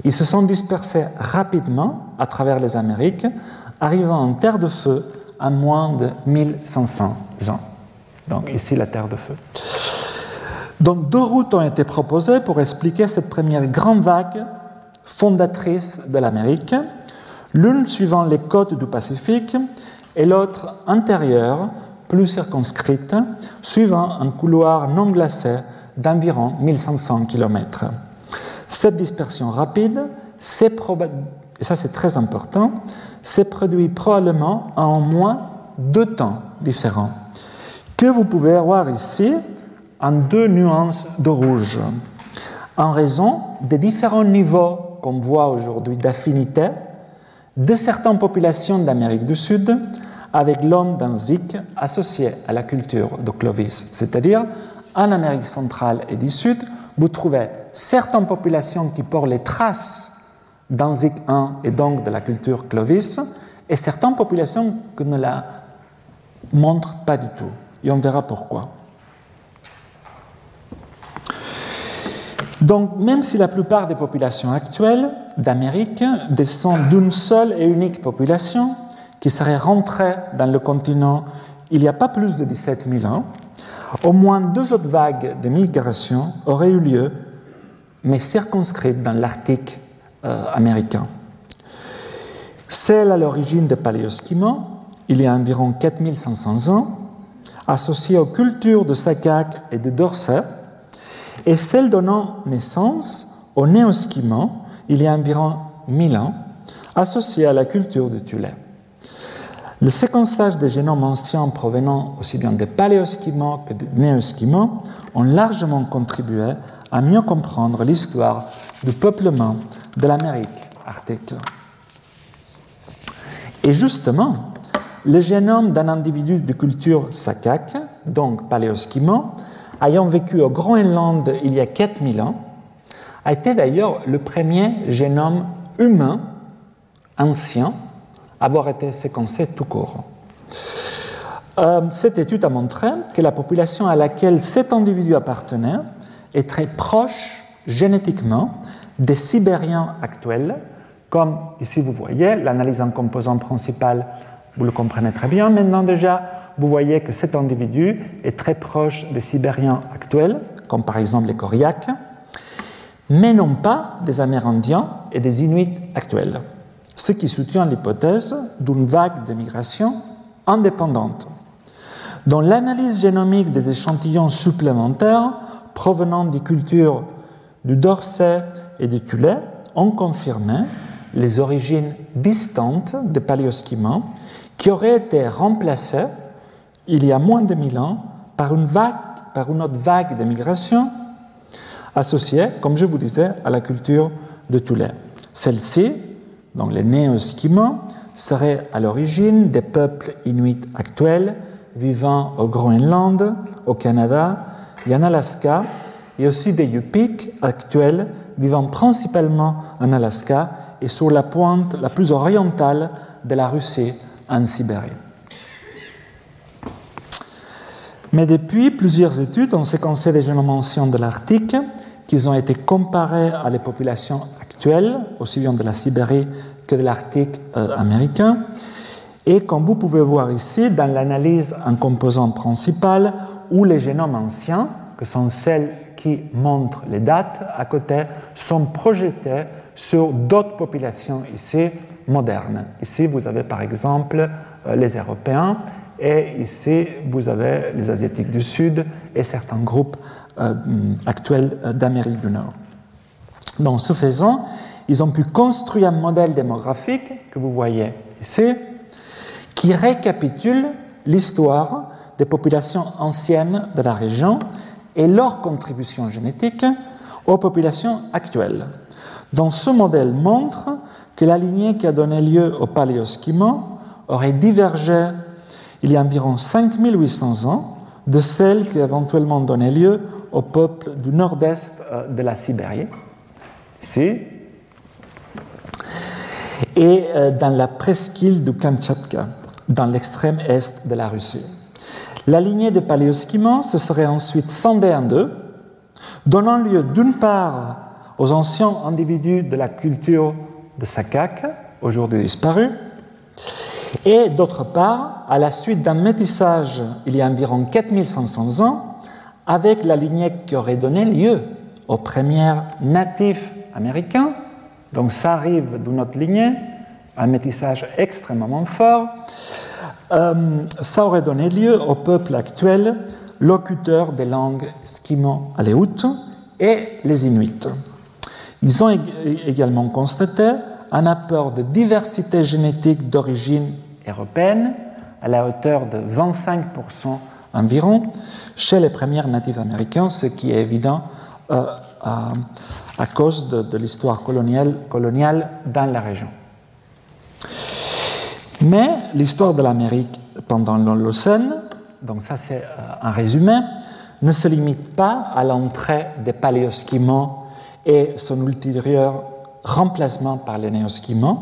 Ils se sont dispersés rapidement à travers les Amériques, arrivant en terre de feu à moins de 1500 ans. Donc ici la terre de feu. Donc deux routes ont été proposées pour expliquer cette première grande vague fondatrice de l'Amérique, l'une suivant les côtes du Pacifique et l'autre antérieure, plus circonscrite, suivant un couloir non glacé d'environ 1500 km. Cette dispersion rapide, et ça c'est très important, s'est produite probablement en au moins deux temps différents, que vous pouvez voir ici en deux nuances de rouge, en raison des différents niveaux qu'on voit aujourd'hui d'affinité de certaines populations d'Amérique du Sud avec l'homme d'Anzik associé à la culture de Clovis, c'est-à-dire en Amérique centrale et du Sud, vous trouvez certaines populations qui portent les traces d'Anzik I et donc de la culture Clovis, et certaines populations qui ne la montrent pas du tout. Et on verra pourquoi. Donc, même si la plupart des populations actuelles d'Amérique descendent d'une seule et unique population qui serait rentrée dans le continent il n'y a pas plus de 17 000 ans, au moins deux autres vagues de migration auraient eu lieu, mais circonscrites dans l'Arctique euh, américain. Celle à l'origine de paléosquimaux, il y a environ 4500 ans, associée aux cultures de Sakak et de Dorset, et celle donnant naissance aux néosquimaux, il y a environ 1000 ans, associée à la culture de Tulé. Le séquençage des génomes anciens provenant aussi bien des paléosquimaux que des néosquimaux ont largement contribué à mieux comprendre l'histoire du peuplement de l'Amérique arctique. Et justement, le génome d'un individu de culture Sakak, donc paléosquimaux, ayant vécu au Groenland il y a 4000 ans, a été d'ailleurs le premier génome humain ancien avoir été séquencé tout court. Euh, cette étude a montré que la population à laquelle cet individu appartenait est très proche génétiquement des Sibériens actuels, comme ici vous voyez l'analyse en composants principal, vous le comprenez très bien maintenant déjà, vous voyez que cet individu est très proche des Sibériens actuels, comme par exemple les Koryaks, mais non pas des Amérindiens et des Inuits actuels ce qui soutient l'hypothèse d'une vague de migration indépendante. Dans l'analyse génomique des échantillons supplémentaires provenant des cultures du Dorset et du Tulé, on confirmé les origines distantes des paléosquimaux qui auraient été remplacées il y a moins de 1000 ans par une, autre vague de migration associée, comme je vous disais, à la culture de Tulé. Celle-ci donc les néo-esquimaux, seraient à l'origine des peuples inuits actuels vivant au Groenland, au Canada et en Alaska, et aussi des Yupik actuels vivant principalement en Alaska et sur la pointe la plus orientale de la Russie, en Sibérie. Mais depuis, plusieurs études ont séquencé les génomes anciens de l'Arctique, qui ont été comparés à les populations aussi bien de la Sibérie que de l'Arctique euh, américain. Et comme vous pouvez voir ici, dans l'analyse en composants principales, où les génomes anciens, que sont celles qui montrent les dates à côté, sont projetés sur d'autres populations ici modernes. Ici, vous avez par exemple euh, les Européens, et ici, vous avez les Asiatiques du Sud et certains groupes euh, actuels d'Amérique du Nord. Dans ce faisant, ils ont pu construire un modèle démographique que vous voyez ici, qui récapitule l'histoire des populations anciennes de la région et leur contribution génétique aux populations actuelles. Dans ce modèle montre que la lignée qui a donné lieu au paléoschimo aurait divergé il y a environ 5800 ans de celle qui a éventuellement donné lieu au peuple du nord-est euh, de la Sibérie, ici, et euh, dans la presqu'île du Kamtchatka, dans l'extrême est de la Russie. La lignée des paléoschimos se serait ensuite scindée en deux, donnant lieu d'une part aux anciens individus de la culture de Sakak, aujourd'hui disparus, et d'autre part, à la suite d'un métissage il y a environ 4500 ans, avec la lignée qui aurait donné lieu aux premiers natifs américains. Donc ça arrive d'une autre lignée, un métissage extrêmement fort. Euh, ça aurait donné lieu au peuple actuel, locuteur des langues skimo-aléoutes et les Inuits. Ils ont également constaté un apport de diversité génétique d'origine européenne à la hauteur de 25% environ chez les premiers natifs américains, ce qui est évident euh, cause de, l'histoire coloniale, dans la région. Mais l'histoire de l'Amérique pendant l'Holocène, donc ça c'est euh, un résumé, ne se limite pas à l'entrée des paléoschimos et son ultérieur remplacement par les néoschimos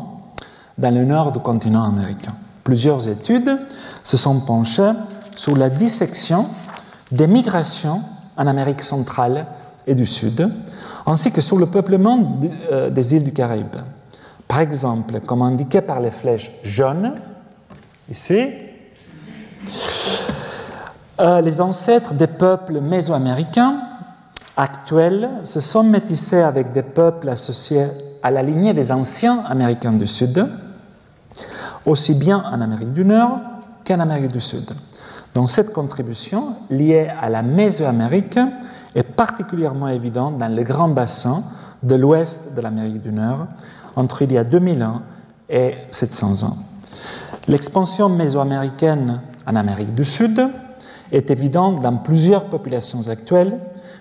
dans le nord du continent américain. Plusieurs études se sont penchées sur la dissection des migrations en Amérique centrale et du Sud, ainsi que sur le peuplement euh, des îles du Caraïbe. Par exemple, comme indiqué par les flèches jaunes, ici, euh, les ancêtres des peuples mésoaméricains actuels se sont métissés avec des peuples associés à la lignée des anciens Américains du Sud, aussi bien en Amérique du Nord qu'en Amérique du Sud. Donc cette contribution liée à la Mésoamérique est particulièrement évidente dans le grand bassin de l'ouest de l'Amérique du Nord, entre il y a 2000 ans et 700 ans. L'expansion mésoaméricaine en Amérique du Sud est évidente dans plusieurs populations actuelles,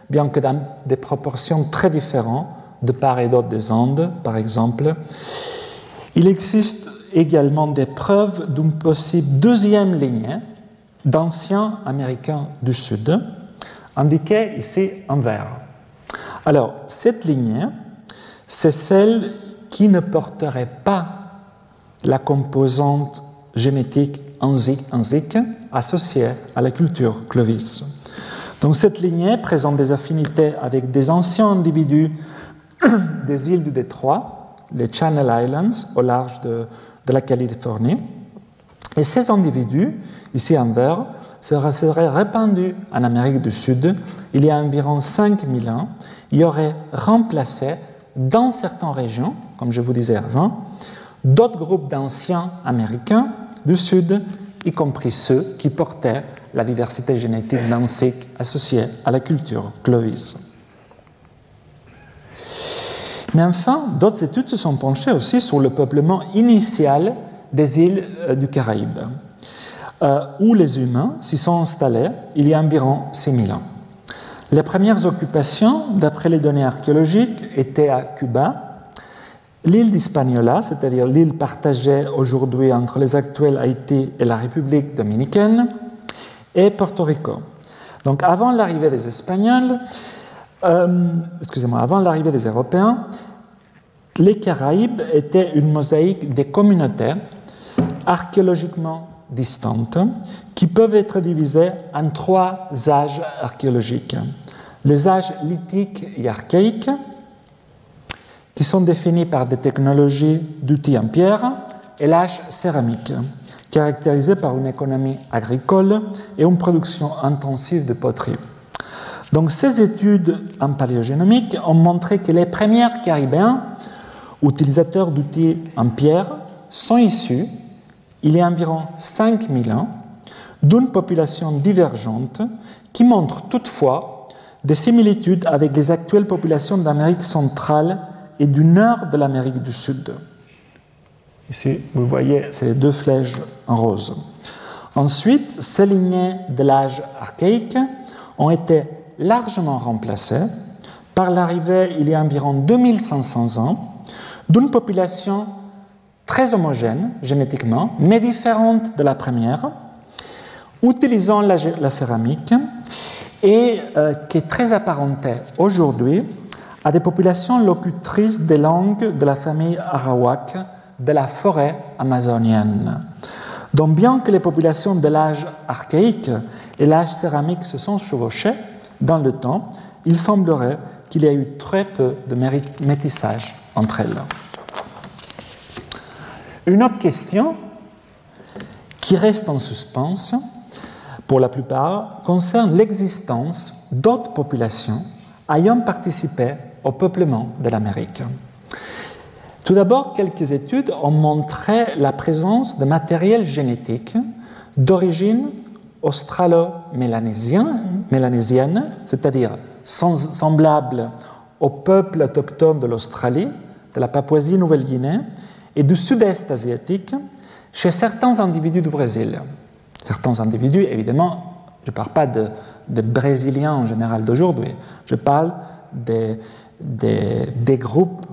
bien que dans des proportions très différentes de part et d'autre des Andes, par exemple. Il existe également des preuves d'une possible deuxième lignée d'anciens Américains du Sud, indiquée ici en vert. Alors, cette lignée, c'est celle qui ne porterait pas la composante génétique enzique associée à la culture Clovis. Donc cette lignée présente des affinités avec des anciens individus des îles du Détroit, les Channel Islands, au large de, de la Californie. Et ces individus, ici en vert, seraient répandus en Amérique du Sud il y a environ 5000 ans. Ils auraient remplacé dans certaines régions, comme je vous disais avant, d'autres groupes d'anciens américains du Sud, y compris ceux qui portaient la diversité génétique dansique associée à la culture Clovis. Mais enfin, d'autres études se sont penchées aussi sur le peuplement initial des îles euh, du Caraïbe, euh, où les humains s'y sont installés il y a environ 6000 ans. Les premières occupations, d'après les données archéologiques, étaient à Cuba, l'île d'Hispaniola, c'est-à-dire l'île partagée aujourd'hui entre les actuels Haïti et la République dominicaine, et Porto Rico. Donc avant l'arrivée des Espagnols, euh, excusez-moi, avant l'arrivée des Européens, les Caraïbes étaient une mosaïque des communautés archéologiquement distantes qui peuvent être divisées en trois âges archéologiques. Les âges lithiques et archaïques, qui sont définis par des technologies d'outils en pierre, et l'âge céramique, caractérisé par une économie agricole et une production intensive de poterie. Donc ces études en paléogénomique ont montré que les premiers caribéens, utilisateurs d'outils en pierre, sont issus, il y a environ 5000 ans, d'une population divergente qui montre toutefois des similitudes avec les actuelles populations d'Amérique centrale et du nord de l'Amérique du Sud. Ici, vous voyez ces deux flèches en rose. Ensuite, ces lignées de l'âge archaïque ont été largement remplacées par l'arrivée, il y a environ 2500 ans, d'une population très homogène génétiquement, mais différente de la première, utilisant la, céramique et euh, qui est très apparentée aujourd'hui à des populations locutrices des langues de la famille arawak de la forêt amazonienne. Donc bien que les populations de l'âge archaïque et l'âge céramique se sont chevauchées dans le temps, il semblerait qu'il y ait eu très peu de métissage entre elles. Une autre question qui reste en suspens, pour la plupart, concerne l'existence d'autres populations ayant participé au peuplement de l'Amérique. Tout d'abord, quelques études ont montré la présence de matériel génétique d'origine australo-mélanésienne, c'est-à-dire semblable au peuple autochtone de l'Australie, de la Papouasie-Nouvelle-Guinée et du sud-est asiatique chez certains individus du Brésil. Certains individus, évidemment, je ne parle pas de, Brésiliens en général d'aujourd'hui, je parle des, des groupes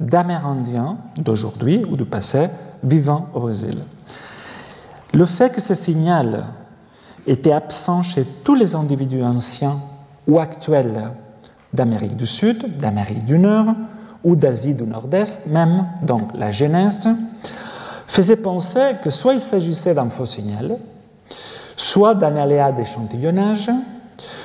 d'Amérindiens d'aujourd'hui ou du passé vivant au Brésil. Le fait que ce signal était absent chez tous les individus anciens ou actuels d'Amérique du Sud, d'Amérique du Nord ou d'Asie du Nord-Est, même donc la Genèse, faisait penser que soit il s'agissait d'un faux signal, soit d'un aléa d'échantillonnage,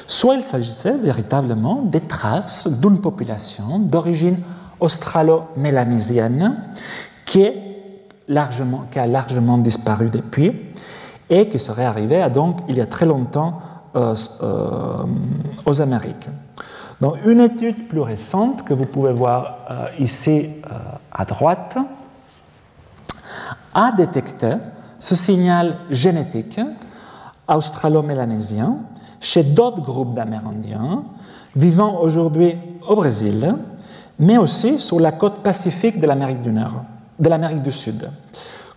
soit il s'agissait véritablement des traces d'une population d'origine australo-mélanésienne qui, a largement disparu depuis et qui serait arrivée donc il y a très longtemps euh, euh, aux Amériques. Une étude plus récente que vous pouvez voir euh, ici à droite a détecté ce signal génétique australo-mélanésien chez d'autres groupes d'Amérindiens vivant aujourd'hui au Brésil mais aussi sur la côte pacifique de l'Amérique du Nord, de l'Amérique du Sud.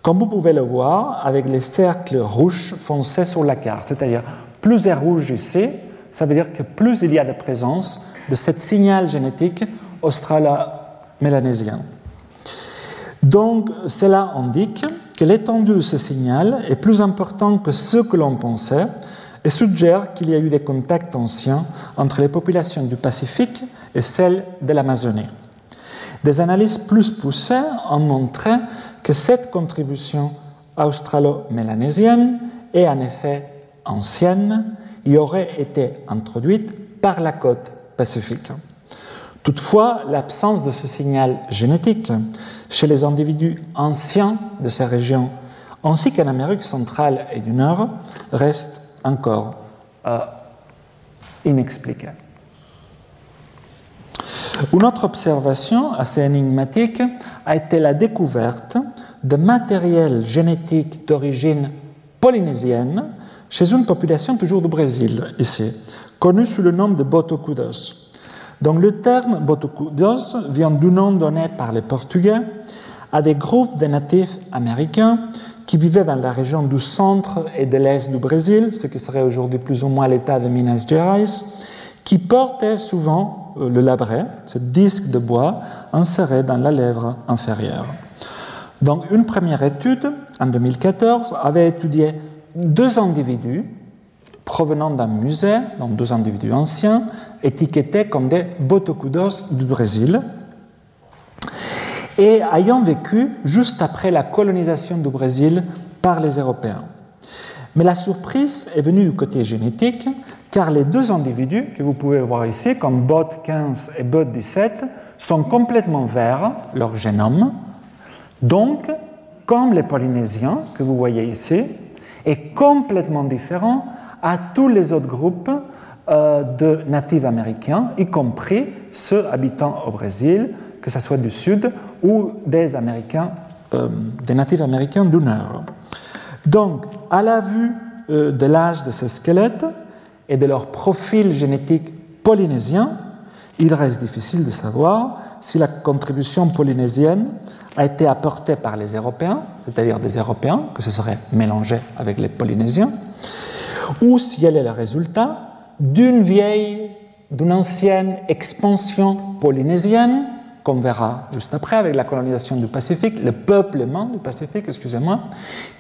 Comme vous pouvez le voir avec les cercles rouges foncés sur la carte, c'est-à-dire plus c'est rouge ici, ça veut dire que plus il y a de présence de ce signal génétique australo-mélanésien. Donc, cela indique que l'étendue de ce signal est plus importante que ce que l'on pensait et suggère qu'il y a eu des contacts anciens entre les populations du Pacifique et celles de l'Amazonie. Des analyses plus poussées ont montré que cette contribution australo-mélanésienne est en effet ancienne et aurait été introduite par la côte pacifique. Toutefois, l'absence de ce signal génétique chez les individus anciens de ces régions, ainsi qu'en Amérique centrale et du Nord, reste encore euh, inexpliqué. Une autre observation assez énigmatique a été la découverte de matériel génétique d'origine polynésienne chez une population toujours du Brésil, ici, connue sous le nom de Botocudos. Donc le terme Botocudos vient du nom donné par les Portugais à des groupes de natifs américains qui vivaient dans la région du centre et de l'est du Brésil, ce qui serait aujourd'hui plus ou moins l'état de Minas Gerais, qui portaient souvent euh, le labret, ce disque de bois inséré dans la lèvre inférieure. Donc une première étude, en 2014, avait étudié deux individus provenant d'un musée, dans deux individus anciens, étiquetés comme des botocudos du Brésil, et ayant vécu juste après la colonisation du Brésil par les Européens. Mais la surprise est venue du côté génétique, car les deux individus que vous pouvez voir ici, comme BOT 15 et BOT 17, sont complètement verts, leur génome. Donc, comme les Polynésiens que vous voyez ici, est complètement différent à tous les autres groupes euh, de natifs américains, y compris ceux habitant au Brésil, que ce soit du Sud ou des Américains, euh, des natifs américains du Nord. Donc, à la vue euh, de l'âge de ces squelettes et de leur profil génétique polynésien, il reste difficile de savoir si la contribution polynésienne a été apportée par les Européens, c'est-à-dire des Européens, que ce serait mélangé avec les Polynésiens, ou si elle est le résultat d'une vieille, d'une ancienne expansion polynésienne qu'on verra juste après avec la colonisation du Pacifique, le peuplement du Pacifique, excusez-moi,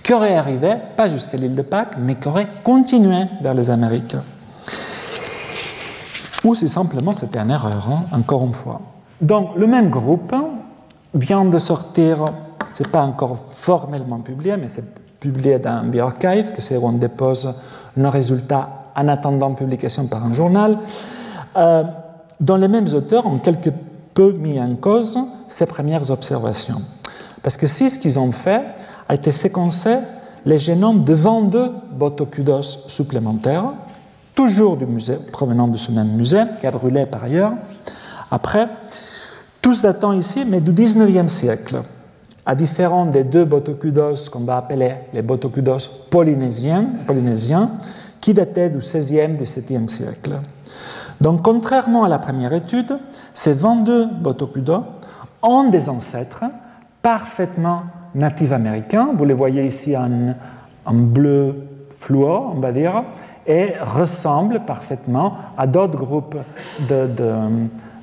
qui aurait arrivé, pas jusqu'à l'île de Pâques, mais qui aurait continué vers les Amériques. Ou si simplement c'était une erreur, hein, encore une fois. Donc le même groupe vient de sortir, c'est pas encore formellement publié, mais c'est publié dans Bioarchive, que c'est où on dépose nos résultats en attendant publication par un journal. Euh, dont les mêmes auteurs ont quelque peu mis en cause ces premières observations. Parce que si ce qu'ils ont fait a été séquencer les génomes de 22 botocudos supplémentaires, toujours du musée, provenant de ce même musée, qui a brûlé par ailleurs, après, tous datant ici, mais du 19e siècle, à différent des deux botocudos qu'on va appeler les botocudos polynésiens, qui dataient du 16e, 17e siècle. Donc, contrairement à la première étude, ces 22 botocudos ont des ancêtres parfaitement natifs américains. Vous les voyez ici en, bleu fluo, on va dire, et ressemblent parfaitement à d'autres groupes de,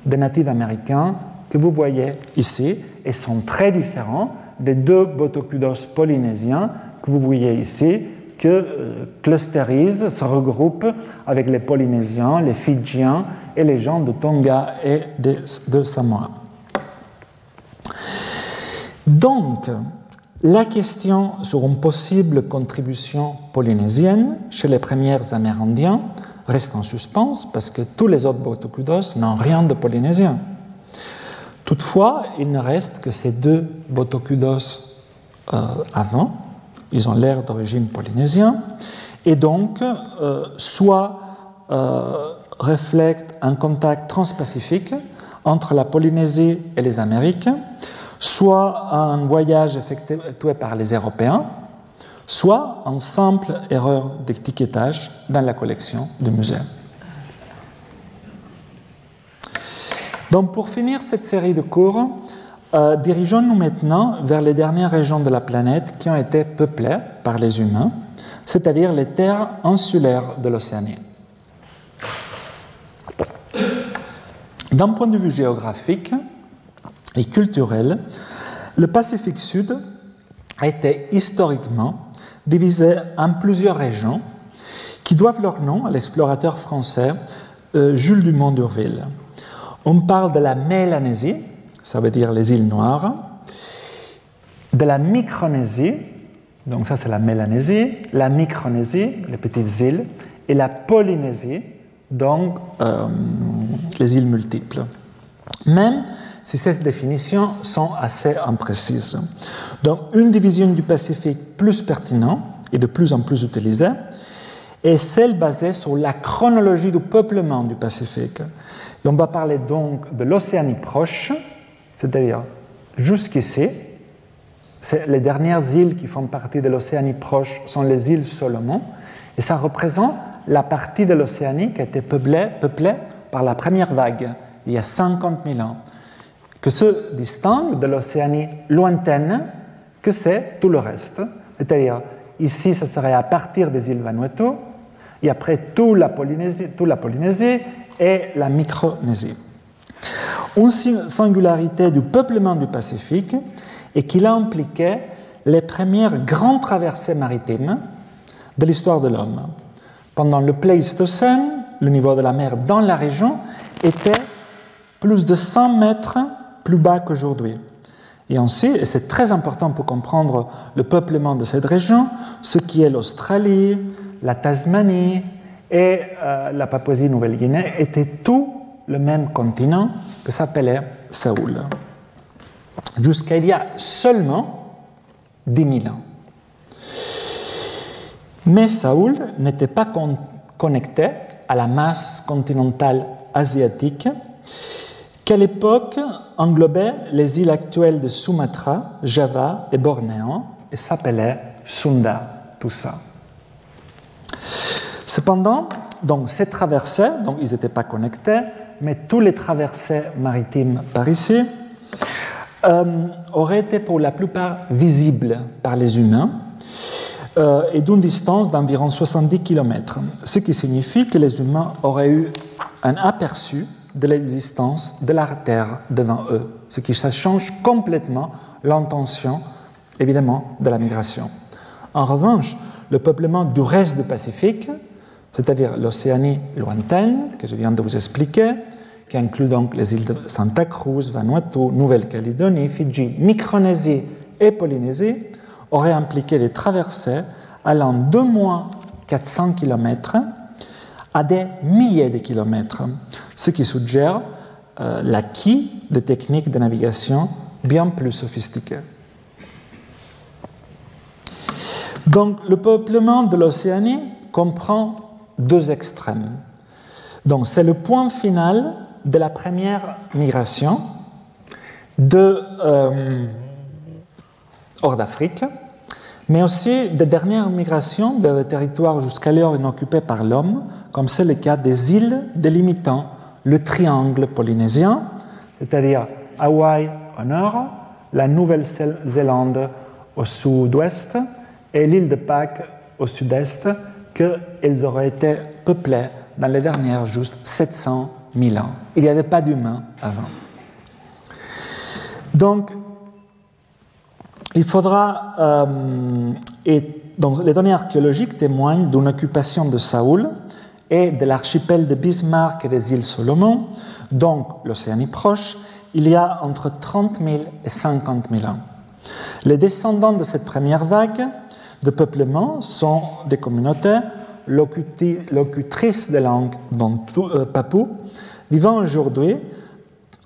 de natifs américains que vous voyez ici et sont très différents des deux botocudos polynésiens que vous voyez ici, que euh, clusterisent, se regroupent avec les Polynésiens, les Fidjiens et les gens de Tonga et de, Samoa. Donc, la question sur une possible contribution polynésienne chez les premiers Amérindiens reste en suspens parce que tous les autres Botocudos n'ont rien de polynésien. Toutefois, il ne reste que ces deux Botocudos euh, avant, ils ont l'air d'origine polynésienne, et donc euh, soit euh, reflètent un contact transpacifique entre la Polynésie et les Amériques, soit un voyage effectué par les Européens, soit une simple erreur d'étiquetage dans la collection du musée. Donc pour finir cette série de cours, euh, dirigeons-nous maintenant vers les dernières régions de la planète qui ont été peuplées par les humains, c'est-à-dire les terres insulaires de l'Océanie. D'un point de vue géographique et culturel, le Pacifique Sud a été historiquement divisé en plusieurs régions qui doivent leur nom à l'explorateur français euh, Jules Dumont d'Urville. On parle de la Mélanésie, ça veut dire les îles Noires, de la Micronésie, donc ça c'est la Mélanésie, la Micronésie, les petites îles, et la Polynésie, donc euh, les îles multiples. Même si ces définitions sont assez imprécises. Donc une division du Pacifique plus pertinente et de plus en plus utilisée est celle basée sur la chronologie du peuplement du Pacifique. On va parler donc de l'Océanie proche, c'est-à-dire jusqu'ici, les dernières îles qui font partie de l'Océanie proche sont les îles Solomon, et ça représente la partie de l'Océanie qui a été peuplée, peuplée par la première vague, il y a 50 000 ans, que se distingue de l'Océanie lointaine, que c'est tout le reste. C'est-à-dire, ici, ce serait à partir des îles Vanuatu, et après toute la Polynésie, toute la Polynésie et la Micronésie. Une singularité du peuplement du Pacifique est qu'il a impliqué les premières grandes traversées maritimes de l'histoire de l'homme. Pendant le Pléistocène, le niveau de la mer dans la région était plus de 100 mètres plus bas qu'aujourd'hui. Et sait, et c'est très important pour comprendre le peuplement de cette région, ce qui est l'Australie, la Tasmanie et euh, la Papouasie-Nouvelle-Guinée étaient tout le même continent que s'appelait Saoul. Jusqu'à il y a seulement 10 000 ans. Mais Saoul n'était pas connecté à la masse continentale asiatique qu'à l'époque englobait les îles actuelles de Sumatra, Java et Bornéo et s'appelait Sunda, tout ça. Cependant, donc, ces traversées, donc ils n'étaient pas connectés, mais tous les traversées maritimes par ici euh, auraient été pour la plupart visibles par les humains euh, et d'une distance d'environ 70 km, ce qui signifie que les humains auraient eu un aperçu de l'existence de la Terre devant eux, ce qui change complètement l'intention, évidemment, de la migration. En revanche, le peuplement du reste du Pacifique, c'est-à-dire l'Océanie lointaine, que je viens de vous expliquer, qui inclut donc les îles de Santa Cruz, Vanuatu, Nouvelle-Calédonie, Fidji, Micronésie et Polynésie, aurait impliqué les traversées allant de moins 400 km à des milliers de kilomètres, ce qui suggère euh, l'acquis de techniques de navigation bien plus sophistiquées. Donc le peuplement de l'Océanie comprend deux extrêmes. Donc c'est le point final de la première migration euh, hors d'Afrique, mais aussi des dernières migrations vers des territoires jusqu'alors inoccupés par l'homme, comme c'est le cas des îles délimitant le triangle polynésien, c'est-à-dire Hawaï au nord, la Nouvelle-Zélande au sud-ouest et l'île de Pâques au sud-est, qu'elles auraient été peuplées dans les dernières juste 700 000 ans. Il n'y avait pas d'humains avant. Donc, il faudra. Euh, et donc, les données archéologiques témoignent d'une occupation de Saoul et de l'archipel de Bismarck et des îles Solomon, donc l'Océanie proche, il y a entre 30 000 et 50 000 ans. Les descendants de cette première vague de peuplement sont des communautés locutrices de langue euh, papou, vivant aujourd'hui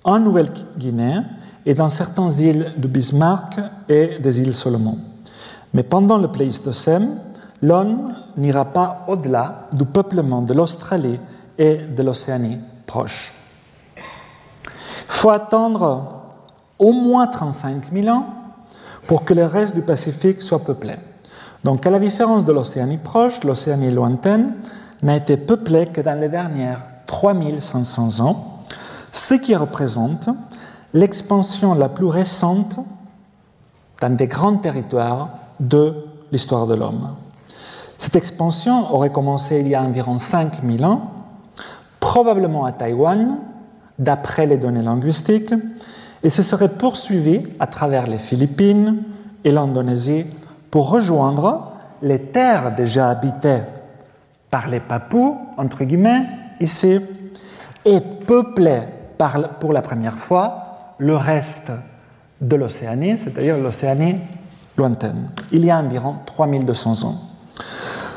en Nouvelle-Guinée et dans certaines îles de Bismarck et des îles Solomon. Mais pendant le Pléistocène, l'homme n'ira pas au-delà du peuplement de l'Australie et de l'Océanie proche. Il faut attendre au moins 35 000 ans pour que le reste du Pacifique soit peuplé. Donc, à la différence de l'Océanie proche, l'Océanie lointaine n'a été peuplée que dans les dernières 3500 ans, ce qui représente l'expansion la plus récente dans des grands territoires de l'histoire de l'homme. Cette expansion aurait commencé il y a environ 5000 ans, probablement à Taïwan, d'après les données linguistiques, et se serait poursuivie à travers les Philippines et l'Indonésie pour rejoindre les terres déjà habitées par les Papous, entre guillemets, ici, et peupler pour la première fois le reste de l'Océanie, c'est-à-dire l'Océanie lointaine. Il y a environ 3200 ans.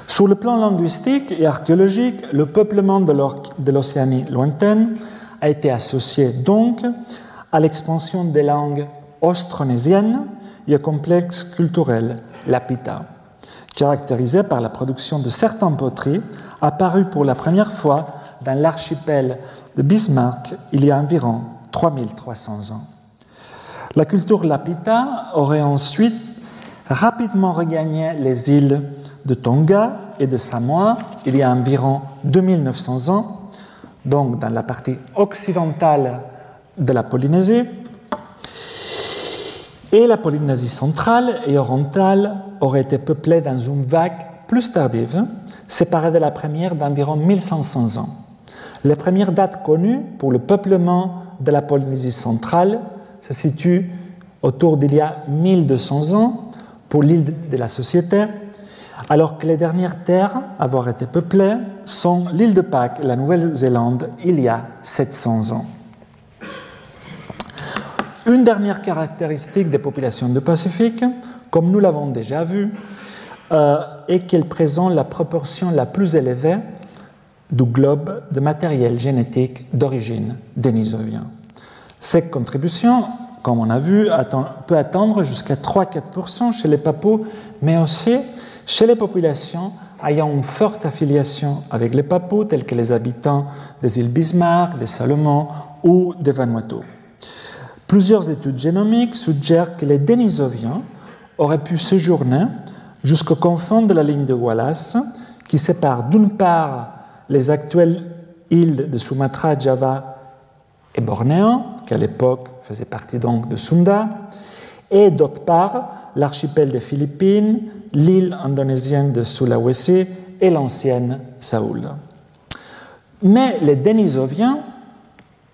Sur le plan linguistique et archéologique, le peuplement de l'Océanie lointaine a été associé donc à l'expansion des langues austronésiennes et au complexe culturel lapita, caractérisé par la production de certaines poteries apparues pour la première fois dans l'archipel de Bismarck il y a environ 3300 ans. La culture lapita aurait ensuite rapidement regagné les îles de Tonga et de Samoa il y a environ 2900 ans, donc dans la partie occidentale de la Polynésie. Et la Polynésie centrale et orientale aurait été peuplée dans une vague plus tardive, séparée de la première d'environ 1500 ans. Les premières dates connues pour le peuplement de la Polynésie centrale se situent autour d'il y a 1200 ans pour l'île de la Société, alors que les dernières terres à avoir été peuplées sont l'île de Pâques la Nouvelle-Zélande il y a 700 ans. Une dernière caractéristique des populations du Pacifique, comme nous l'avons déjà vu, euh, est qu'elles présentent la proportion la plus élevée du globe de matériel génétique d'origine dénisovien. Cette contribution, comme on a vu, peut atteindre jusqu'à 3-4% chez les papous, mais aussi chez les populations ayant une forte affiliation avec les papous, tels que les habitants des îles Bismarck, des Salomon ou des Vanuatu. Plusieurs études génomiques suggèrent que les Denisoviens auraient pu séjourner jusqu'au confins de la ligne de Wallace, qui sépare d'une part les actuelles îles de Sumatra, Java et Bornéo, qui à l'époque faisaient partie donc de Sunda, et d'autre part l'archipel des Philippines, l'île indonésienne de Sulawesi et l'ancienne Saoul. Mais les Denisoviens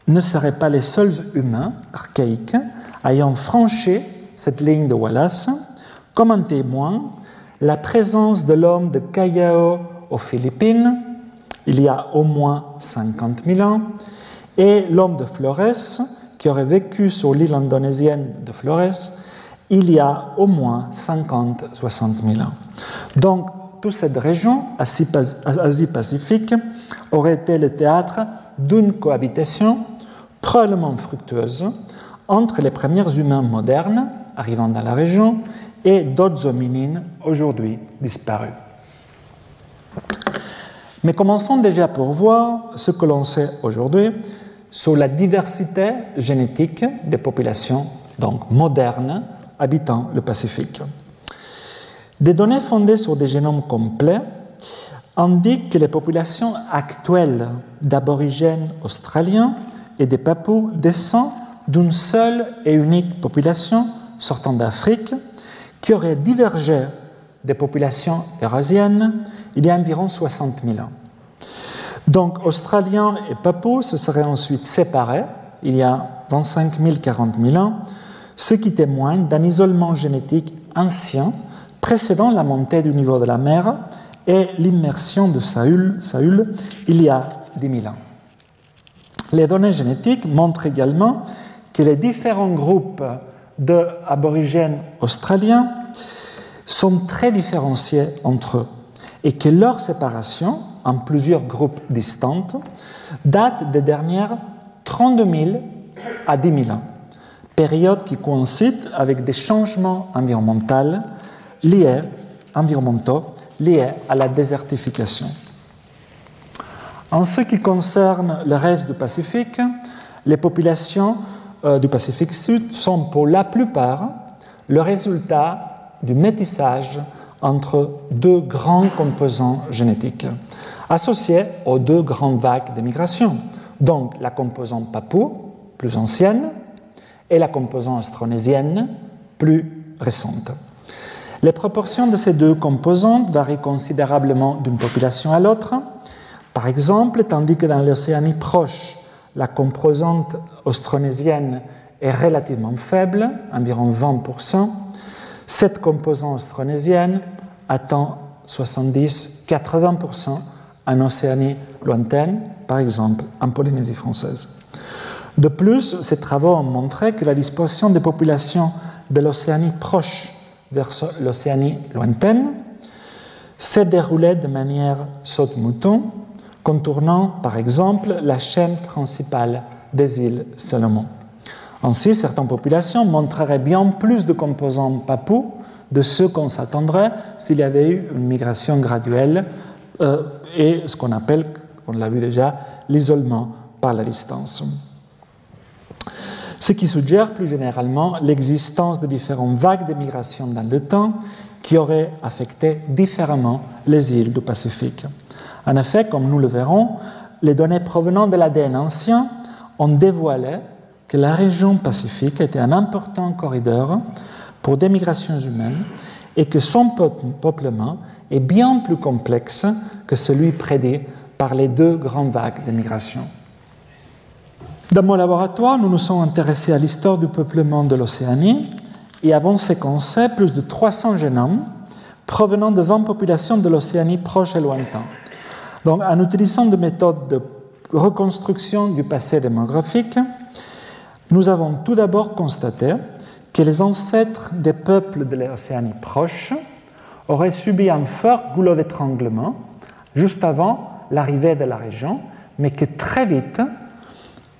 ne seraient pas les seuls humains archaïques ayant franchi cette ligne de Wallace, comme un témoin la présence de l'homme de Callao aux Philippines, il y a au moins 50 000 ans, et l'homme de Flores, qui aurait vécu sur l'île indonésienne de Flores, il y a au moins 50-60 000 ans. Donc, toute cette région, Asie-Pacifique, aurait été le théâtre d'une cohabitation probablement fructueuse entre les premiers humains modernes arrivant dans la région et d'autres hominines aujourd'hui disparus. Mais commençons déjà pour voir ce que l'on sait aujourd'hui sur la diversité génétique des populations donc modernes habitant le Pacifique. Des données fondées sur des génomes complets indiquent que les populations actuelles d'aborigènes australiens et des Papous descend d'une seule et unique population sortant d'Afrique qui aurait divergé des populations eurasiennes il y a environ 60 000 ans. Donc Australiens et Papous se seraient ensuite séparés il y a 25 000, 40 000 ans, ce qui témoigne d'un isolement génétique ancien précédant la montée du niveau de la mer et l'immersion de Saül, Saül il y a 10 000 ans. Les données génétiques montrent également que les différents groupes d'aborigènes australiens sont très différenciés entre eux et que leur séparation en plusieurs groupes distants date des dernières 32 000 à 10 000 ans, période qui coïncide avec des changements environnementaux liés, environnementaux liés à la désertification. En ce qui concerne le reste du Pacifique, les populations euh, du Pacifique Sud sont pour la plupart le résultat du métissage entre deux grands composants génétiques associés aux deux grandes vagues de migration, donc la composante papou, plus ancienne, et la composante austronésienne, plus récente. Les proportions de ces deux composantes varient considérablement d'une population à l'autre, par exemple, tandis que dans l'Océanie proche, la composante austronésienne est relativement faible, environ 20%, cette composante austronésienne atteint 70-80% en Océanie lointaine, par exemple en Polynésie française. De plus, ces travaux ont montré que la disposition des populations de l'Océanie proche vers l'Océanie lointaine s'est déroulée de manière saute-mouton contournant par exemple la chaîne principale des îles Salomon. Ainsi, certaines populations montreraient bien plus de composants papous de ce qu'on s'attendrait s'il y avait eu une migration graduelle euh, et ce qu'on appelle, on l'a vu déjà, l'isolement par la distance. Ce qui suggère plus généralement l'existence de différentes vagues de migration dans le temps qui auraient affecté différemment les îles du Pacifique. En effet, comme nous le verrons, les données provenant de l'ADN ancien ont dévoilé que la région Pacifique était un important corridor pour des migrations humaines et que son peuplement est bien plus complexe que celui prédit par les deux grandes vagues de migration. Dans mon laboratoire, nous nous sommes intéressés à l'histoire du peuplement de l'Océanie et avons séquencé plus de 300 génomes provenant de 20 populations de l'Océanie proche et lointaine. Donc, en utilisant des méthodes de reconstruction du passé démographique, nous avons tout d'abord constaté que les ancêtres des peuples de l'Océanie proche auraient subi un fort goulot d'étranglement juste avant l'arrivée de la région, mais que très vite,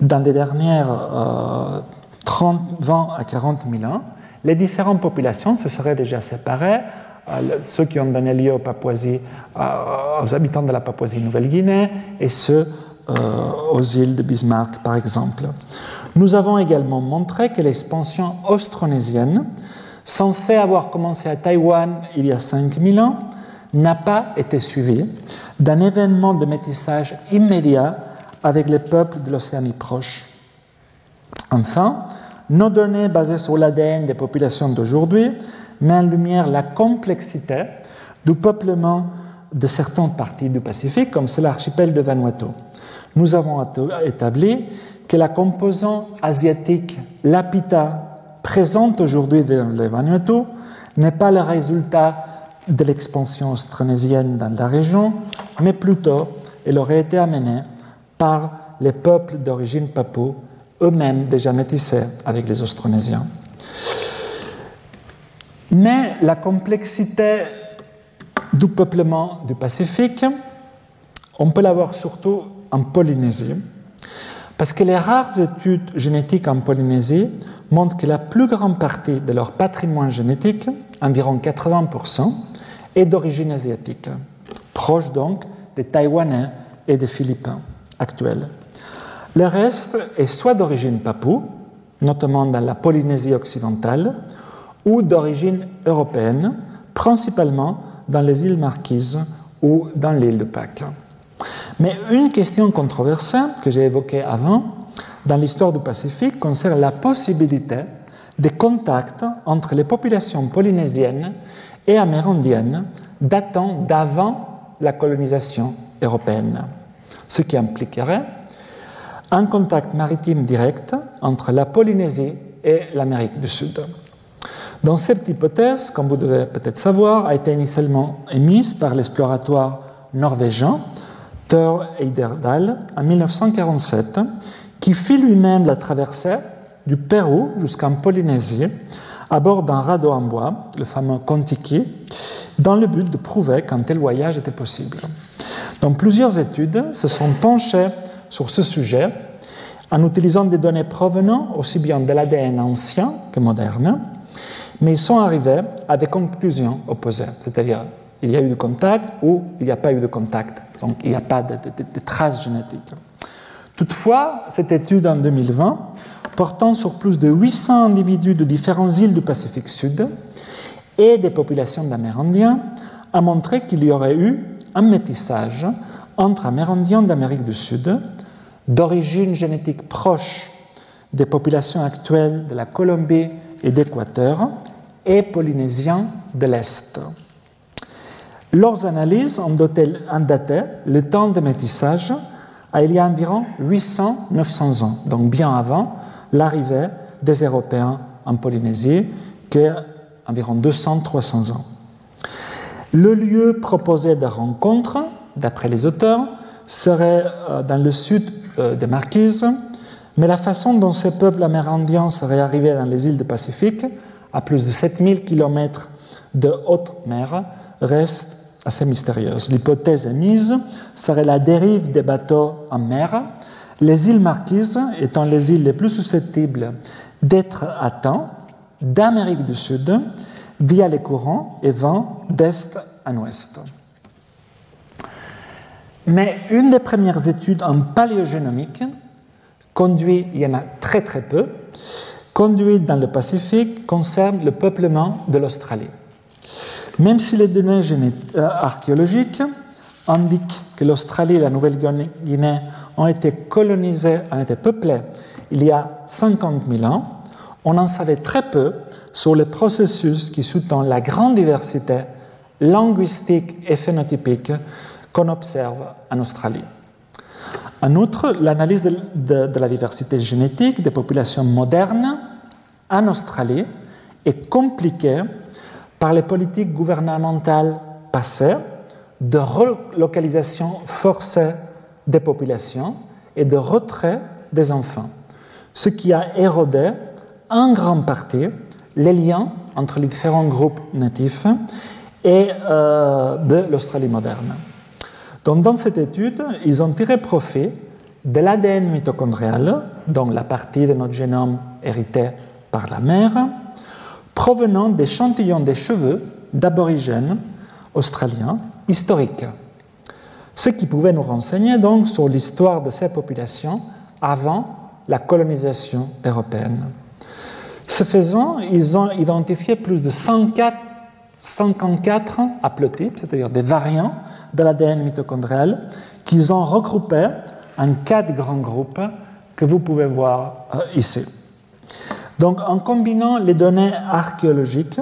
dans les dernières 30, euh, 20 à 40 000 ans, les différentes populations se seraient déjà séparées. Euh, ceux qui ont donné lieu aux, Papouasie, euh, aux habitants de la Papouasie-Nouvelle-Guinée et ceux aux îles de Bismarck, par exemple. Nous avons également montré que l'expansion austronésienne, censée avoir commencé à Taïwan il y a 5000 ans, n'a pas été suivie d'un événement de métissage immédiat avec les peuples de l'Océanie proche. Enfin, nos données basées sur l'ADN des populations d'aujourd'hui mettent en lumière la complexité du peuplement de certaines parties du Pacifique, comme c'est l'archipel de Vanuatu. Nous avons établi que la composante asiatique, l'apita, présente aujourd'hui dans les Vanuatu, n'est pas le résultat de l'expansion austronésienne dans la région, mais plutôt elle aurait été amenée par les peuples d'origine papou, eux-mêmes déjà métissés avec les Austronésiens. Mais la complexité du peuplement du Pacifique, on peut la voir surtout en Polynésie, parce que les rares études génétiques en Polynésie montrent que la plus grande partie de leur patrimoine génétique, environ 80%, est d'origine asiatique, proche donc des Taïwanais et des Philippins actuels. Le reste est soit d'origine papou, notamment dans la Polynésie occidentale, ou d'origine européenne, principalement dans les îles Marquises ou dans l'île de Pâques. Mais une question controversée que j'ai évoquée avant dans l'histoire du Pacifique concerne la possibilité des contacts entre les populations polynésiennes et amérindiennes datant d'avant la colonisation européenne, ce qui impliquerait un contact maritime direct entre la Polynésie et l'Amérique du Sud. Dans cette hypothèse, comme vous devez peut-être savoir, a été initialement émise par l'exploratoire norvégien Thor Eiderdal en 1947, qui fit lui-même la traversée du Pérou jusqu'en Polynésie à bord d'un radeau en bois, le fameux Kontiki, dans le but de prouver qu'un tel voyage était possible. Donc plusieurs études se sont penchées sur ce sujet en utilisant des données provenant aussi bien de l'ADN ancien que moderne, mais ils sont arrivés à des conclusions opposées, c'est-à-dire il y a eu du contact ou il n'y a pas eu de contact, donc il n'y a pas de, traces génétiques. Toutefois, cette étude en 2020, portant sur plus de 800 individus de différentes îles du Pacifique Sud et des populations d'Amérindiens, a montré qu'il y aurait eu un métissage entre Amérindiens d'Amérique du Sud, d'origine génétique proche des populations actuelles de la Colombie et d'Équateur, et Polynésiens de l'Est. Leurs analyses ont daté le temps de métissage à il y a environ 800-900 ans, donc bien avant l'arrivée des Européens en Polynésie, qui est environ 200-300 ans. Le lieu proposé de rencontre, d'après les auteurs, serait euh, dans le sud euh, des Marquises, mais la façon dont ces peuples amérindiens seraient arrivés dans les îles du Pacifique, à plus de 7000 km de haute mer, reste assez mystérieuse. L'hypothèse émise serait la dérive des bateaux en mer, les îles Marquises étant les îles les plus susceptibles d'être atteintes d'Amérique du Sud via les courants et vents d'est en ouest. Mais une des premières études en paléogénomique, conduite, il y en a très très peu, conduite dans le Pacifique, concerne le peuplement de l'Australie. Même si les données euh, archéologiques indiquent que l'Australie et la Nouvelle-Guinée ont été colonisées, ont été peuplées il y a 50 000 ans, on en savait très peu sur les processus qui sous-tendent la grande diversité linguistique et phénotypique qu'on observe en Australie. En outre, l'analyse de, la diversité génétique des populations modernes en Australie est compliquée par les politiques gouvernementales passées de relocalisation forcée des populations et de retrait des enfants, ce qui a érodé en grande partie les liens entre les différents groupes natifs et euh, de l'Australie moderne. Donc, dans cette étude, ils ont tiré profit de l'ADN mitochondrial, donc la partie de notre génome hérité par la mère, provenant d'échantillons des cheveux d'aborigènes australiens historiques. Ce qui pouvait nous renseigner donc sur l'histoire de ces populations avant la colonisation européenne. Ce faisant, ils ont identifié plus de 104, 54 haplotypes, c'est-à-dire des variants de l'ADN mitochondrial, qu'ils ont regroupés en quatre grands groupes que vous pouvez voir euh, ici. Donc, en combinant les données archéologiques,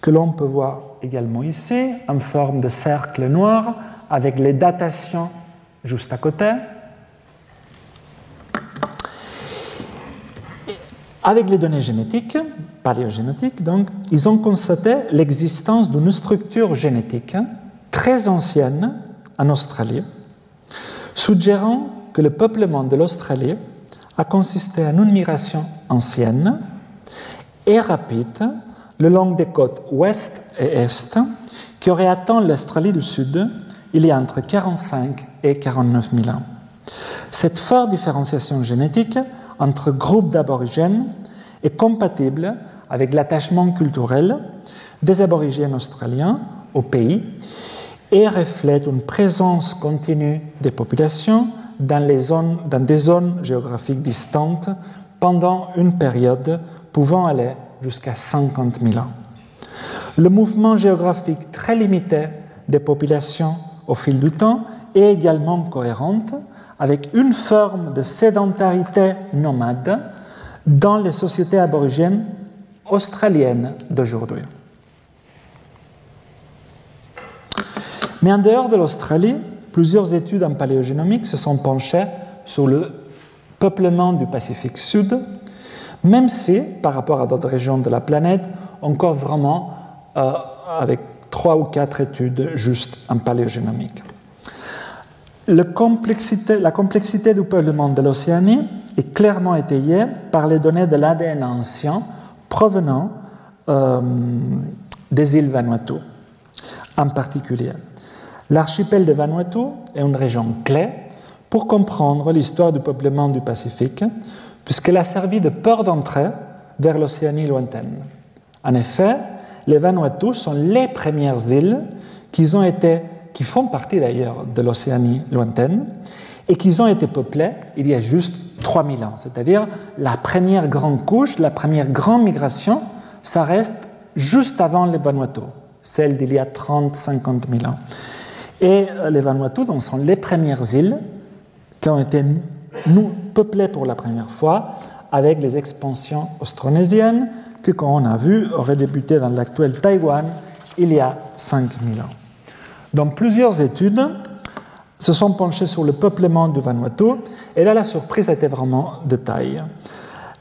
que l'on peut voir également ici, en forme de cercle noir, avec les datations juste à côté, Avec les données génétiques, paléogénétiques, donc, ils ont constaté l'existence d'une structure génétique très ancienne en Australie, suggérant que le peuplement de l'Australie a consisté en une migration ancienne et rapide le long des côtes ouest et est qui aurait atteint l'Australie du Sud il y a entre 45 et 49 000 ans. Cette forte différenciation génétique entre groupes d'aborigènes est compatible avec l'attachement culturel des aborigènes australiens au pays et reflète une présence continue des populations dans, des zones géographiques distantes pendant une période pouvant aller jusqu'à 50 000 ans. Le mouvement géographique très limité des populations au fil du temps est également cohérente avec une forme de sédentarité nomade dans les sociétés aborigènes australiennes d'aujourd'hui. Mais en dehors de l'Australie, plusieurs études en paléogénomique se sont penchées sur le peuplement du Pacifique Sud, même si, par rapport à d'autres régions de la planète, encore vraiment euh, avec trois ou quatre études juste en paléogénomique. La complexité, du peuplement de l'Océanie est clairement étayée par les données de l'ADN ancien provenant euh, des îles Vanuatu. En particulier, l'archipel de Vanuatu est une région clé pour comprendre l'histoire du peuplement du Pacifique, puisqu'elle a servi de port d'entrée vers l'Océanie lointaine. En effet, les Vanuatu sont les premières îles qui, ont été, qui font partie d'ailleurs de l'Océanie lointaine et qui ont été peuplées il y a juste 3000 ans. C'est-à-dire la première grande couche, la première grande migration, ça reste juste avant les Vanuatu, celle d'il y a 30-50 000 ans. Et euh, les Vanuatu sont les premières îles qui ont été nous, peuplées pour la première fois avec les expansions austronésiennes que, comme on a vu, auraient débuté dans l'actuel Taïwan il y a 5000 ans. Dans plusieurs études se sont penchées sur le peuplement du Vanuatu, et là la surprise était vraiment de taille.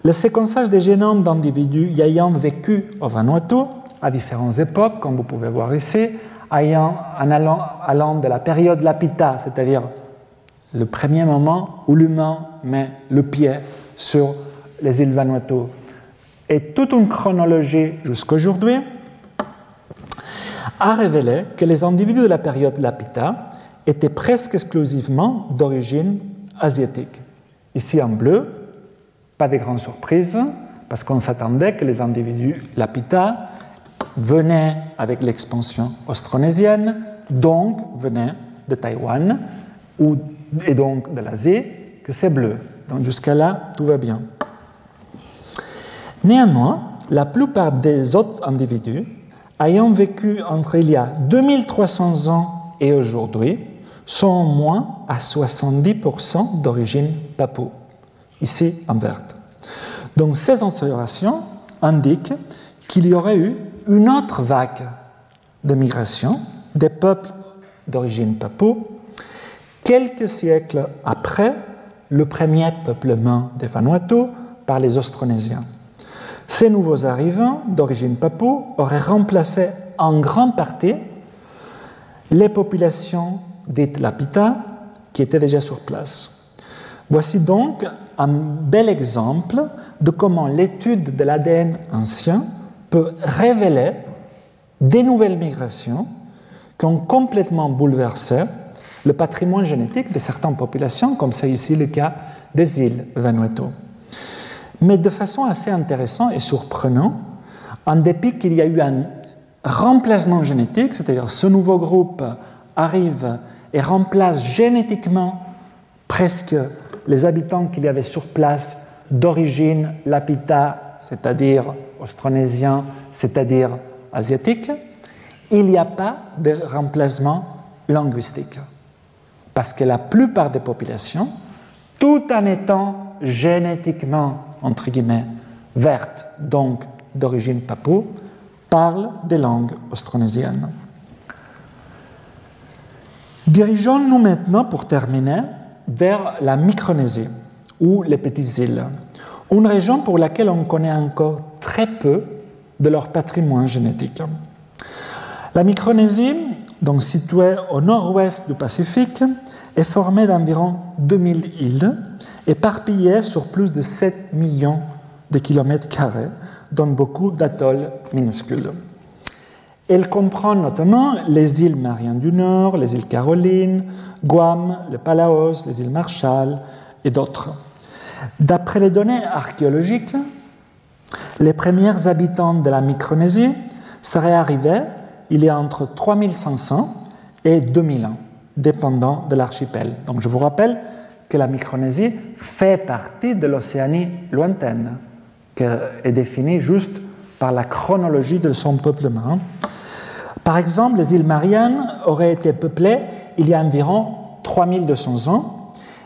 Le séquençage des génomes d'individus ayant vécu au Vanuatu à différentes époques, comme vous pouvez voir ici, ayant, en allant, allant de la période Lapita, c'est-à-dire le premier moment où l'humain met le pied sur les îles Vanuatu, et toute une chronologie jusqu'à aujourd'hui, a révélé que les individus de la période Lapita étaient presque exclusivement d'origine asiatique. Ici en bleu, pas de grande surprise, parce qu'on s'attendait que les individus Lapita venaient avec l'expansion austronésienne, donc venaient de Taïwan, ou, et donc de l'Asie, que c'est bleu. Donc jusqu'à là, tout va bien. Néanmoins, la plupart des autres individus ayant vécu entre il y a 2300 ans et aujourd'hui sont au moins à 70% d'origine papou, ici en verte. Donc ces observations indiquent qu'il y aurait eu une autre vague de migration des peuples d'origine papou quelques siècles après le premier peuplement des Vanuatu par les Austronésiens. Ces nouveaux arrivants d'origine papou auraient remplacé en grande partie les populations dites Lapita qui étaient déjà sur place. Voici donc un bel exemple de comment l'étude de l'ADN ancien peut révéler des nouvelles migrations qui ont complètement bouleversé le patrimoine génétique de certaines populations, comme c'est ici le cas des îles Vanuatu. Mais de façon assez intéressante et surprenante, en dépit qu'il y a eu un remplacement génétique, c'est-à-dire ce nouveau groupe arrive et remplace génétiquement presque les habitants qu'il y avait sur place d'origine lapita, c'est-à-dire austronésien, c'est-à-dire asiatique, il n'y a pas de remplacement linguistique. Parce que la plupart des populations, tout en étant génétiquement, entre guillemets, vertes, donc d'origine papou, parlent des langues austronésiennes. Dirigeons-nous maintenant, pour terminer, vers la Micronésie, ou les petites îles, une région pour laquelle on connaît encore très peu de leur patrimoine génétique. La Micronésie, donc située au nord-ouest du Pacifique, est formée d'environ 2000 îles, éparpillées sur plus de 7 millions de kilomètres carrés, dont beaucoup d'atolls minuscules. Elle comprend notamment les îles Mariannes du Nord, les îles Carolines, Guam, le Palaos, les îles Marshall et d'autres. D'après les données archéologiques, les premiers habitants de la Micronésie seraient arrivés il y a entre 3500 et 2000 ans, dépendant de l'archipel. Donc je vous rappelle que la Micronésie fait partie de l'Océanie lointaine, qui est définie juste par la chronologie de son peuplement. Par exemple, les îles Mariannes auraient été peuplées il y a environ 3200 ans,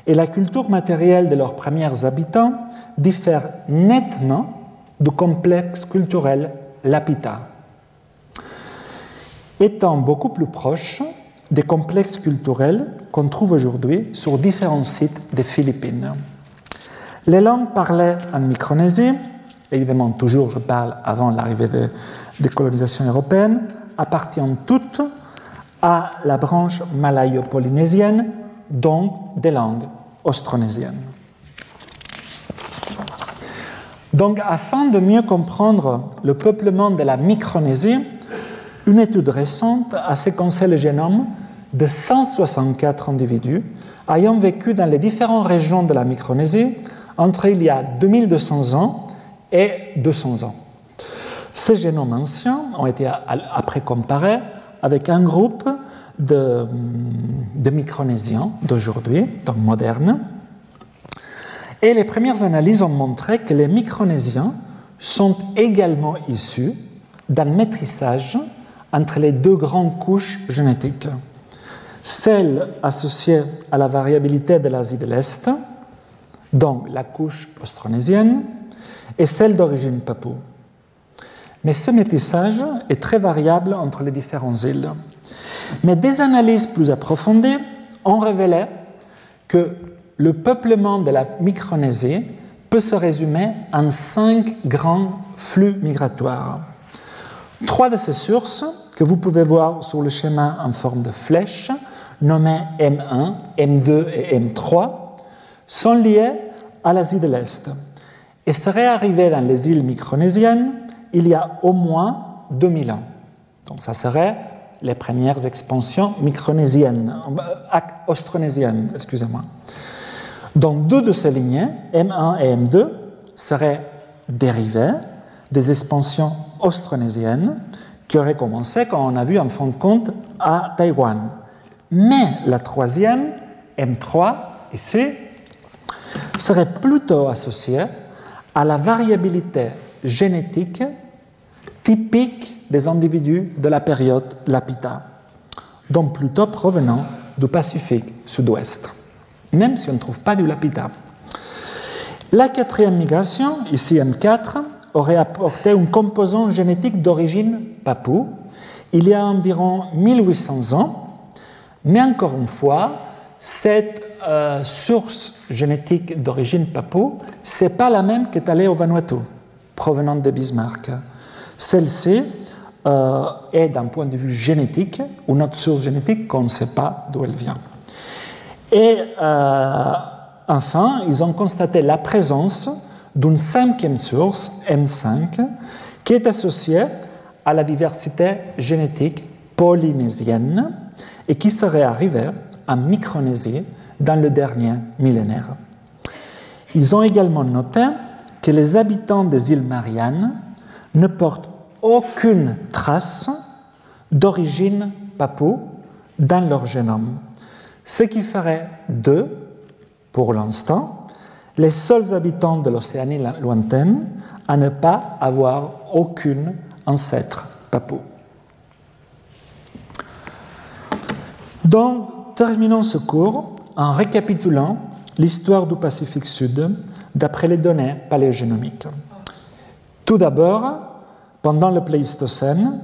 et la culture matérielle de leurs premiers habitants diffère nettement du complexe culturel Lapita, étant beaucoup plus proche des complexes culturels qu'on trouve aujourd'hui sur différents sites des Philippines. Les langues parlées en Micronésie, évidemment toujours je parle avant l'arrivée des colonisations européennes, appartiennent toutes à la branche malayo-polynésienne, donc des langues austronésiennes. Donc, afin de mieux comprendre le peuplement de la Micronésie, une étude récente a séquencé le génome de 164 individus ayant vécu dans les différentes régions de la Micronésie entre il y a 2200 ans et 200 ans. Ces génomes anciens ont été après comparés avec un groupe de, de Micronésiens d'aujourd'hui, donc modernes, et les premières analyses ont montré que les Micronésiens sont également issus d'un maîtrisage entre les deux grandes couches génétiques, celle associée à la variabilité de l'Asie de l'Est, donc la couche austronésienne, et celle d'origine papou. Mais ce métissage est très variable entre les différentes îles. Mais des analyses plus approfondies ont révélé que le peuplement de la Micronésie peut se résumer en cinq grands flux migratoires. Trois de ces sources, que vous pouvez voir sur le schéma en forme de flèche, nommées M1, M2 et M3, sont liées à l'Asie de l'Est et seraient arrivées dans les îles micronésiennes il y a au moins 2000 ans. Donc ça serait les premières expansions micronésiennes, euh, austronésiennes, excusez-moi. Donc deux de ces lignées, M1 et M2, seraient dérivées des expansions austronésiennes qui auraient commencé, quand on a vu en fin de compte, à Taïwan. Mais la troisième, M3, ici, serait plutôt associée à la variabilité génétique typique des individus de la période Lapita, donc plutôt provenant du Pacifique sud-ouest, même si on ne trouve pas du Lapita. La quatrième migration, ici M4, aurait apporté une composante génétique d'origine papou il y a environ 1800 ans, mais encore une fois, cette euh, source génétique d'origine papou, ce n'est pas la même que allée au Vanuatu provenant de Bismarck. Celle-ci euh, est d'un point de vue génétique une autre source génétique qu'on ne sait pas d'où elle vient. Et euh, enfin, ils ont constaté la présence d'une cinquième source, M5, qui est associée à la diversité génétique polynésienne et qui serait arrivée en Micronésie dans le dernier millénaire. Ils ont également noté que les habitants des îles Mariannes ne portent aucune trace d'origine papou dans leur génome, ce qui ferait d'eux, pour l'instant, les seuls habitants de l'Océanie lointaine à ne pas avoir aucune ancêtre papou. Donc, terminons ce cours en récapitulant l'histoire du Pacifique Sud d'après les données paléogénomiques. Tout d'abord, pendant le Pléistocène,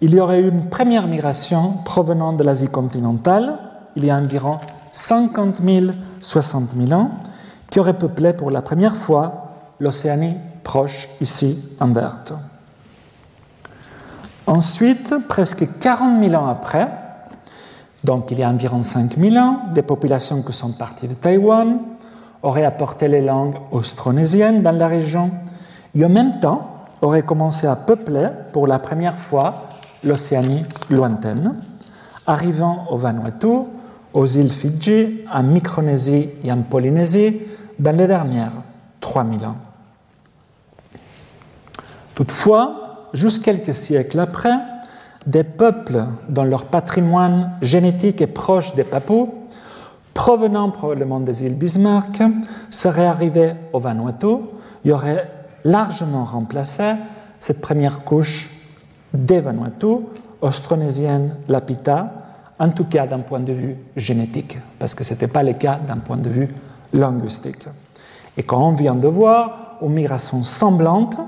il y aurait eu une première migration provenant de l'Asie continentale, il y a environ 50 000, 60 000 ans, qui aurait peuplé pour la première fois l'Océanie proche, ici en verte. Ensuite, presque 40 000 ans après, donc il y a environ 5 000 ans, des populations qui sont parties de Taïwan auraient apporté les langues austronésiennes dans la région et en même temps auraient commencé à peupler pour la première fois l'Océanie lointaine, arrivant au Vanuatu, aux îles Fidji, en Micronésie et en Polynésie dans les dernières 3000 ans. Toutefois, juste quelques siècles après, des peuples dont leur patrimoine génétique est proche des Papous, provenant probablement des îles Bismarck, seraient arrivés au Vanuatu auraient largement remplacé cette première couche des Vanuatu, austronésienne Lapita, en tout cas d'un point de vue génétique, parce que ce n'était pas le cas d'un point de vue linguistique. Et quand on vient de voir, une migration semblante,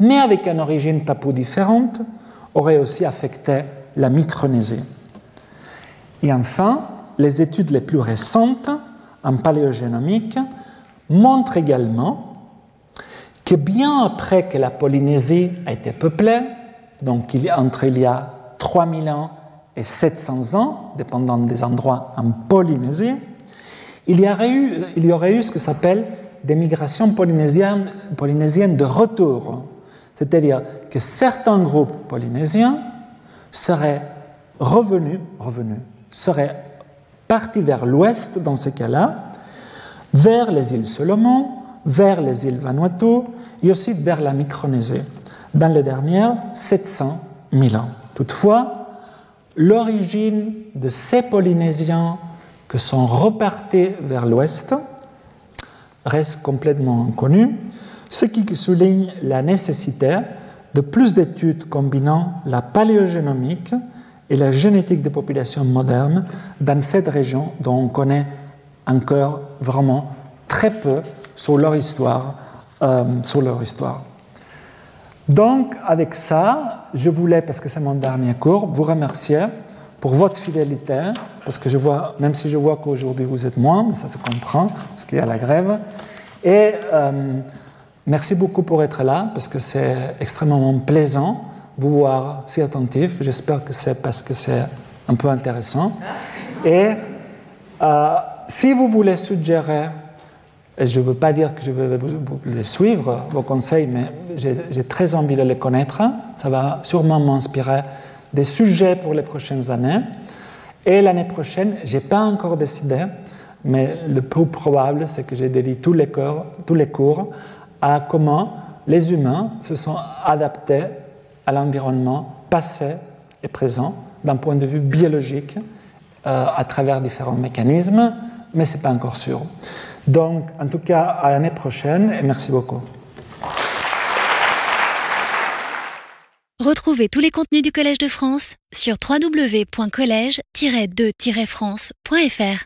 mais avec une origine papou différente, aurait aussi affecté la Micronésie. Et enfin, les études les plus récentes en paléogénomique montrent également que bien après que la Polynésie a été peuplée, donc entre il y a 3000 ans et 700 ans, dépendant des endroits en Polynésie, il y aurait eu, il y ce que s'appelle des migrations polynésiennes, polynésiennes de retour. C'est-à-dire que certains groupes polynésiens seraient revenus, revenus, seraient partis vers l'ouest dans ce cas-là, vers les îles Solomon, vers les îles Vanuatu et aussi vers la Micronésie, dans les dernières 700 000 ans. Toutefois, l'origine de ces Polynésiens que sont repartis vers l'ouest reste complètement inconnue, ce qui souligne la nécessité de plus d'études combinant la paléogénomique et la génétique des populations modernes dans cette région dont on connaît encore vraiment très peu sur leur histoire. Euh, sur leur histoire. Donc, avec ça, je voulais, parce que c'est mon dernier cours, vous remercier pour votre fidélité, parce que je vois, même si je vois qu'aujourd'hui vous êtes moins, mais ça se comprend, parce qu'il y a la grève. Et euh, merci beaucoup pour être là, parce que c'est extrêmement plaisant vous voir si attentif. J'espère que c'est parce que c'est un peu intéressant. Et euh, si vous voulez suggérer je ne veux pas dire que je vais les suivre, vos conseils, mais j'ai très envie de les connaître. Ça va sûrement m'inspirer des sujets pour les prochaines années. Et l'année prochaine, je n'ai pas encore décidé, mais le plus probable, c'est que j'ai dédie tous les, cours, tous les cours à comment les humains se sont adaptés à l'environnement passé et présent d'un point de vue biologique euh, à travers différents mécanismes, mais ce n'est pas encore sûr. Donc, en tout cas, à l'année prochaine et merci beaucoup. Retrouvez tous les contenus du Collège de France sur www.colège-2-france.fr.